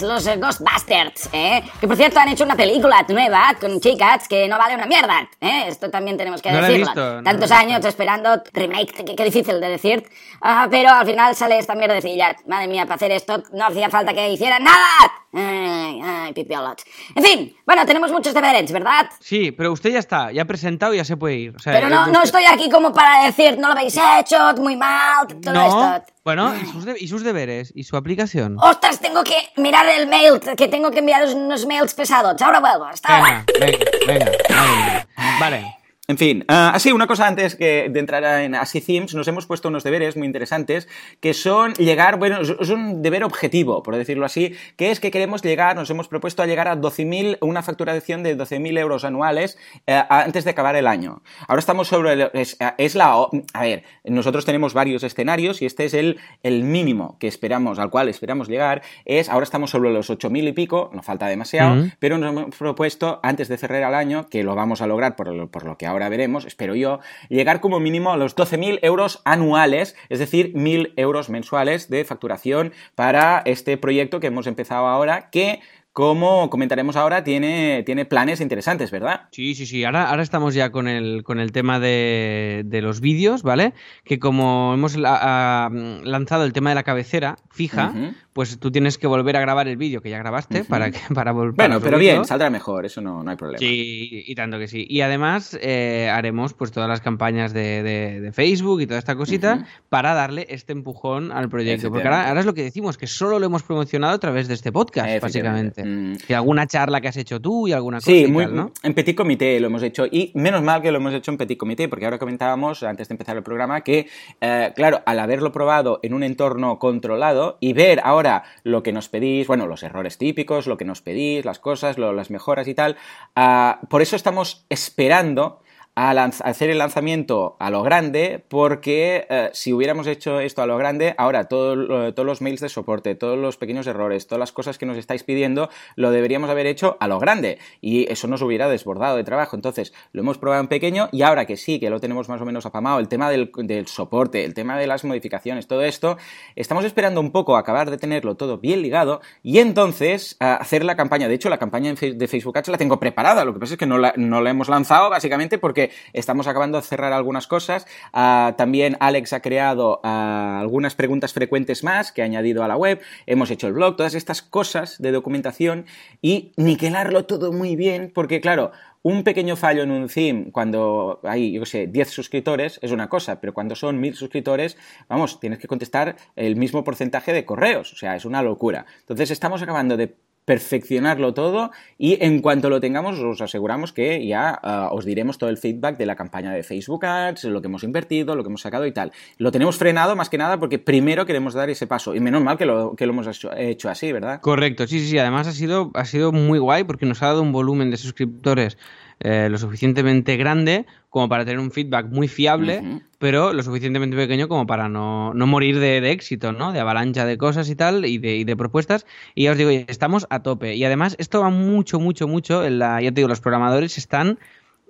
C: los eh, Ghostbusters, ¿eh? Que por cierto han hecho una película nueva con chicas que no vale una mierda, ¿eh? Esto también tenemos que
A: No
C: decirlo.
A: visto,
C: Tantos años esperando remake, qué, difícil de decir. Ah, pero al final sale esta mierdecilla. Madre mía, para hacer esto no hacía falta que hicieran nada. Ay, ay, pipiolot. En fin, bueno, tenemos muchos deberes, ¿verdad?
A: Sí, pero usted ya está, ya ha presentado y ya se puede ir. O sea,
C: Pero no,
A: eh,
C: no
A: usted-
C: estoy aquí como para decir, no lo habéis hecho, muy mal, todo
A: No,
C: esto.
A: Bueno, ¿y sus, y sus deberes? ¿Y su aplicación?
C: Ostras, tengo que mirar el mail, que tengo que enviar unos mails pesados. Ahora vuelvo, hasta ahora.
A: Venga, venga, venga. Vale.
B: En fin, ah, así una cosa antes que de entrar en Así Themes, nos hemos puesto unos deberes muy interesantes que son llegar, bueno, es un deber objetivo, por decirlo así, que es que queremos llegar, nos hemos propuesto a llegar a 12.000, una facturación de 12.000 euros anuales eh, antes de acabar el año. Ahora estamos sobre, el- es, es la, a ver, nosotros tenemos varios escenarios y este es el, el mínimo que esperamos, al cual esperamos llegar, es, ahora estamos sobre los 8.000 y pico, nos falta demasiado,
A: Ujú.
B: pero nos hemos propuesto antes de cerrar el año, que lo vamos a lograr por lo, por lo que ahora veremos, espero yo, llegar como mínimo a los 12.000 euros anuales, es decir, 1.000 euros mensuales de facturación para este proyecto que hemos empezado ahora, que, como comentaremos ahora, tiene, tiene planes interesantes, ¿verdad?
A: Sí, sí, sí. Ahora, ahora estamos ya con el, con el tema de, de los vídeos, ¿vale? Que como hemos la- lanzado el tema de la cabecera fija, pues tú tienes que volver a grabar el vídeo que ya grabaste para, que, para volver
B: Bueno, pero bien, saldrá mejor, eso no, no hay problema.
A: Sí, y tanto que sí. Y además eh, haremos pues todas las campañas de, de- de Facebook y toda esta cosita para darle este empujón al proyecto. Porque ahora, ahora es lo que decimos, que solo lo hemos promocionado a través de este podcast,
B: Efectivamente. Mm.
A: Y alguna charla que has hecho tú y alguna cosa
B: Sí, muy,
A: tal, ¿no?
B: en petit comité lo hemos hecho. Y menos mal que lo hemos hecho en petit comité, porque ahora comentábamos, antes de empezar el programa, que, eh, claro, al haberlo probado en un entorno controlado y ver ahora lo que nos pedís, bueno, los errores típicos, lo que nos pedís, las cosas, lo- las mejoras y tal, ah, por eso estamos esperando a, hacer el lanzamiento a lo grande, porque eh, si hubiéramos hecho esto a lo grande, ahora todos los mails de soporte, todos los pequeños errores, todas las cosas que nos estáis pidiendo, lo deberíamos haber hecho a lo grande. Y eso nos hubiera desbordado de trabajo. Entonces, lo hemos probado en pequeño y ahora que sí, que lo tenemos más o menos apamado, el tema del, del soporte, el tema de las modificaciones, todo esto, estamos esperando un poco acabar de tenerlo todo bien ligado y entonces hacer la campaña. De hecho, la campaña de Facebook Ads la tengo preparada. Lo que pasa es que no la, no la hemos lanzado básicamente porque estamos acabando de cerrar algunas cosas. Ah, también Alex ha creado ah, algunas preguntas frecuentes más que ha añadido a la web. Hemos hecho el blog, todas estas cosas de documentación y niquelarlo todo muy bien porque, claro, un pequeño fallo en un theme cuando hay, yo sé, 10 suscriptores es una cosa, pero cuando son 1000 suscriptores, vamos, tienes que contestar el mismo porcentaje de correos, o sea, es una locura. Entonces estamos acabando de perfeccionarlo todo y en cuanto lo tengamos os aseguramos que ya ah, os diremos todo el feedback de la campaña de Facebook Ads, lo que hemos invertido, lo que hemos sacado y tal. Lo tenemos frenado más que nada porque primero queremos dar ese paso y menos mal que lo, que lo hemos hecho, así, ¿verdad?
A: Correcto, sí, sí, sí. Además ha sido, ha sido muy guay porque nos ha dado un volumen de suscriptores eh, lo suficientemente grande como para tener un feedback muy fiable, pero lo suficientemente pequeño como para no, no morir de, de éxito, ¿no? De avalancha de cosas y tal, y de, y de propuestas. Y ya os digo, estamos a tope. Y además, esto va mucho, mucho, mucho. En la, ya te digo, los programadores están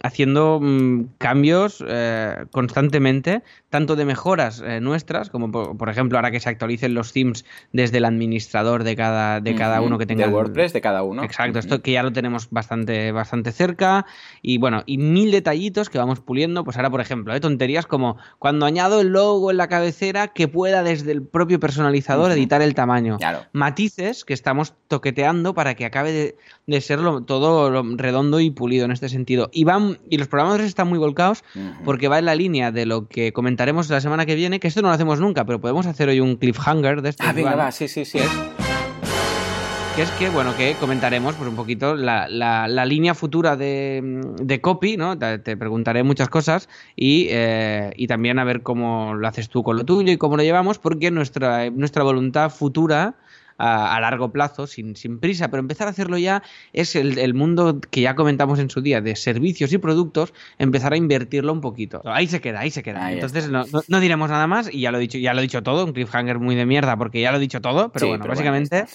A: haciendo mm, cambios eh, constantemente, tanto de mejoras eh, nuestras, como por, por ejemplo ahora que se actualicen los themes desde el administrador de cada, de cada uno que tenga
B: De WordPress de cada uno.
A: Exacto, esto que ya lo tenemos bastante, bastante cerca. Y bueno, y mil detallitos que vamos puliendo. Pues ahora, por ejemplo, ¿eh? tonterías como cuando añado el logo en la cabecera que pueda desde el propio personalizador editar el tamaño.
B: Claro.
A: Matices que estamos toqueteando para que acabe de, de ser lo- todo lo redondo y pulido en este sentido. Y van, y los programadores están muy volcados porque va en la línea de lo que comentaremos la semana que viene, que esto no lo hacemos nunca, pero podemos hacer hoy un cliffhanger de esto.
B: Ah, venga, va, sí, sí, sí.
A: Que es que, bueno, que comentaremos pues un poquito la, la- la línea futura de, de copy, ¿no? Te, te preguntaré muchas cosas y, eh, y también a ver cómo lo haces tú con lo tuyo y cómo lo llevamos, porque nuestra, nuestra voluntad futura a, a largo plazo, sin, sin prisa, pero empezar a hacerlo ya es el, el mundo que ya comentamos en su día de servicios y productos, empezar a invertirlo un poquito. Ahí se queda, ahí se queda.
B: Ahí
A: Entonces no, no- no diremos nada más y ya lo he dicho, ya lo he dicho todo, un cliffhanger muy de mierda porque ya lo he dicho todo, pero
B: Sí,
A: bueno,
B: pero bueno,
A: básicamente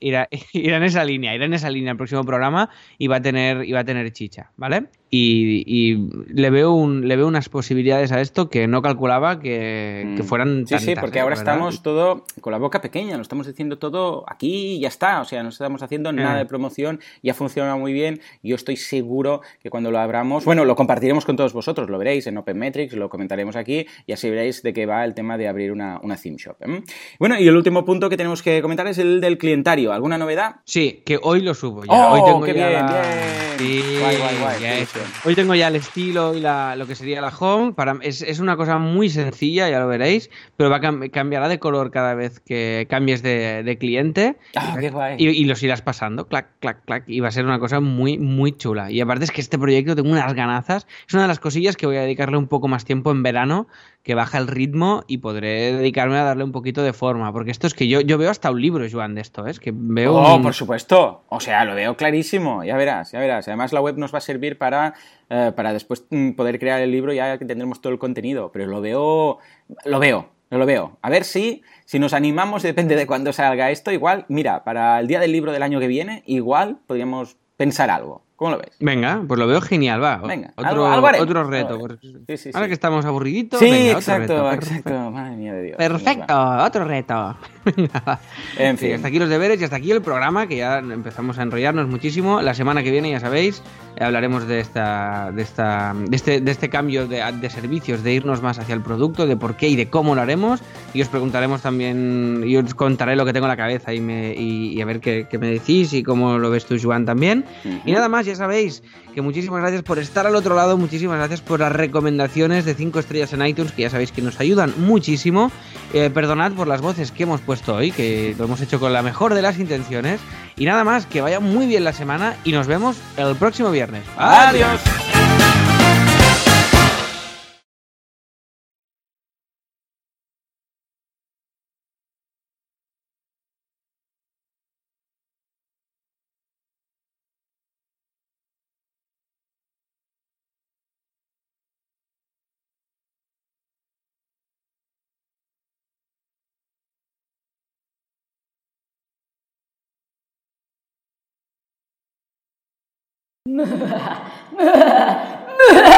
A: irá, irá en esa línea, irá en esa línea el próximo programa y va a tener, y va a tener chicha, ¿vale? Y, y le veo un, le veo unas posibilidades a esto que no calculaba que, que
B: Mm.
A: fueran
B: Sí, sí, porque
A: ¿eh?
B: ahora
A: verdad.
B: estamos todo con la boca pequeña, lo estamos diciendo todo aquí y ya está. O sea, no estamos haciendo nada
A: Eh.
B: de promoción, ya funciona muy bien. Yo estoy seguro que cuando lo abramos, bueno, lo compartiremos con todos vosotros, lo veréis en OpenMetrics, lo comentaremos aquí y así veréis de qué va el tema de abrir una, una theme shop. ¿eh? Bueno, y el último punto que tenemos que comentar es el del clientario. ¿Alguna novedad?
A: Sí, que hoy lo subo ya.
B: ¡Oh,
A: hoy tengo
B: qué
A: ya
B: bien,
A: la-
B: bien!
A: Sí,
B: Guay,
A: ya. Hoy tengo ya el estilo y la- lo que sería la home. Para, es, es una cosa muy sencilla, ya lo veréis, pero va a cam- cambiará de color cada vez que cambies de, de cliente.
B: Ah, qué guay.
A: Y, y los irás pasando, clac, clac, clac, y va a ser una cosa muy, muy chula. Y aparte es que este proyecto tengo unas ganazas. Es una de las cosillas que voy a dedicarle un poco más tiempo en verano, que baja el ritmo y podré dedicarme a darle un poquito de forma. Porque esto es que yo, yo veo hasta un libro, Joan, de esto, ¿eh? es que veo...
B: Oh,
A: un-
B: por supuesto. O sea, lo veo clarísimo. Ya verás, ya verás. Además, la web nos va a servir para, eh, para después mm, poder crear el libro ya que tendremos todo el contenido. Pero lo veo, lo veo, lo veo. A ver si, si nos animamos, depende de cuándo salga esto. Igual, mira, para el día del libro del año que viene, igual podríamos pensar algo. ¿Cómo lo ves?
A: Venga, pues lo veo genial, va.
B: Venga,
A: otro,
B: algo- algo
A: otro reto.
B: Sí, sí,
A: Ahora
B: sí.
A: que estamos aburriditos.
B: Sí,
A: venga, otro
B: exacto,
A: reto.
B: exacto. Madre mía de Dios.
A: Perfecto, otro reto. Venga.
B: En fin.
A: hasta aquí los deberes y hasta aquí el programa, que ya empezamos a enrollarnos muchísimo. La semana que viene, ya sabéis, hablaremos de esta, de esta, de este, de este cambio de, de servicios, de irnos más hacia el producto, de por qué y de cómo lo haremos. Y os preguntaremos también, y os contaré lo que tengo en la cabeza y, me, y, y a ver qué, qué me decís y cómo lo ves tú, Joan, también. Y nada más, ya sabéis que muchísimas gracias por estar al otro lado, muchísimas gracias por las recomendaciones de 5 estrellas en iTunes, que ya sabéis que nos ayudan muchísimo. Eh, perdonad por las voces que hemos puesto hoy, que lo hemos hecho con la mejor de las intenciones. Y nada más, que vaya muy bien la semana y nos vemos el próximo viernes.
B: Adiós. Nah, nah, nah.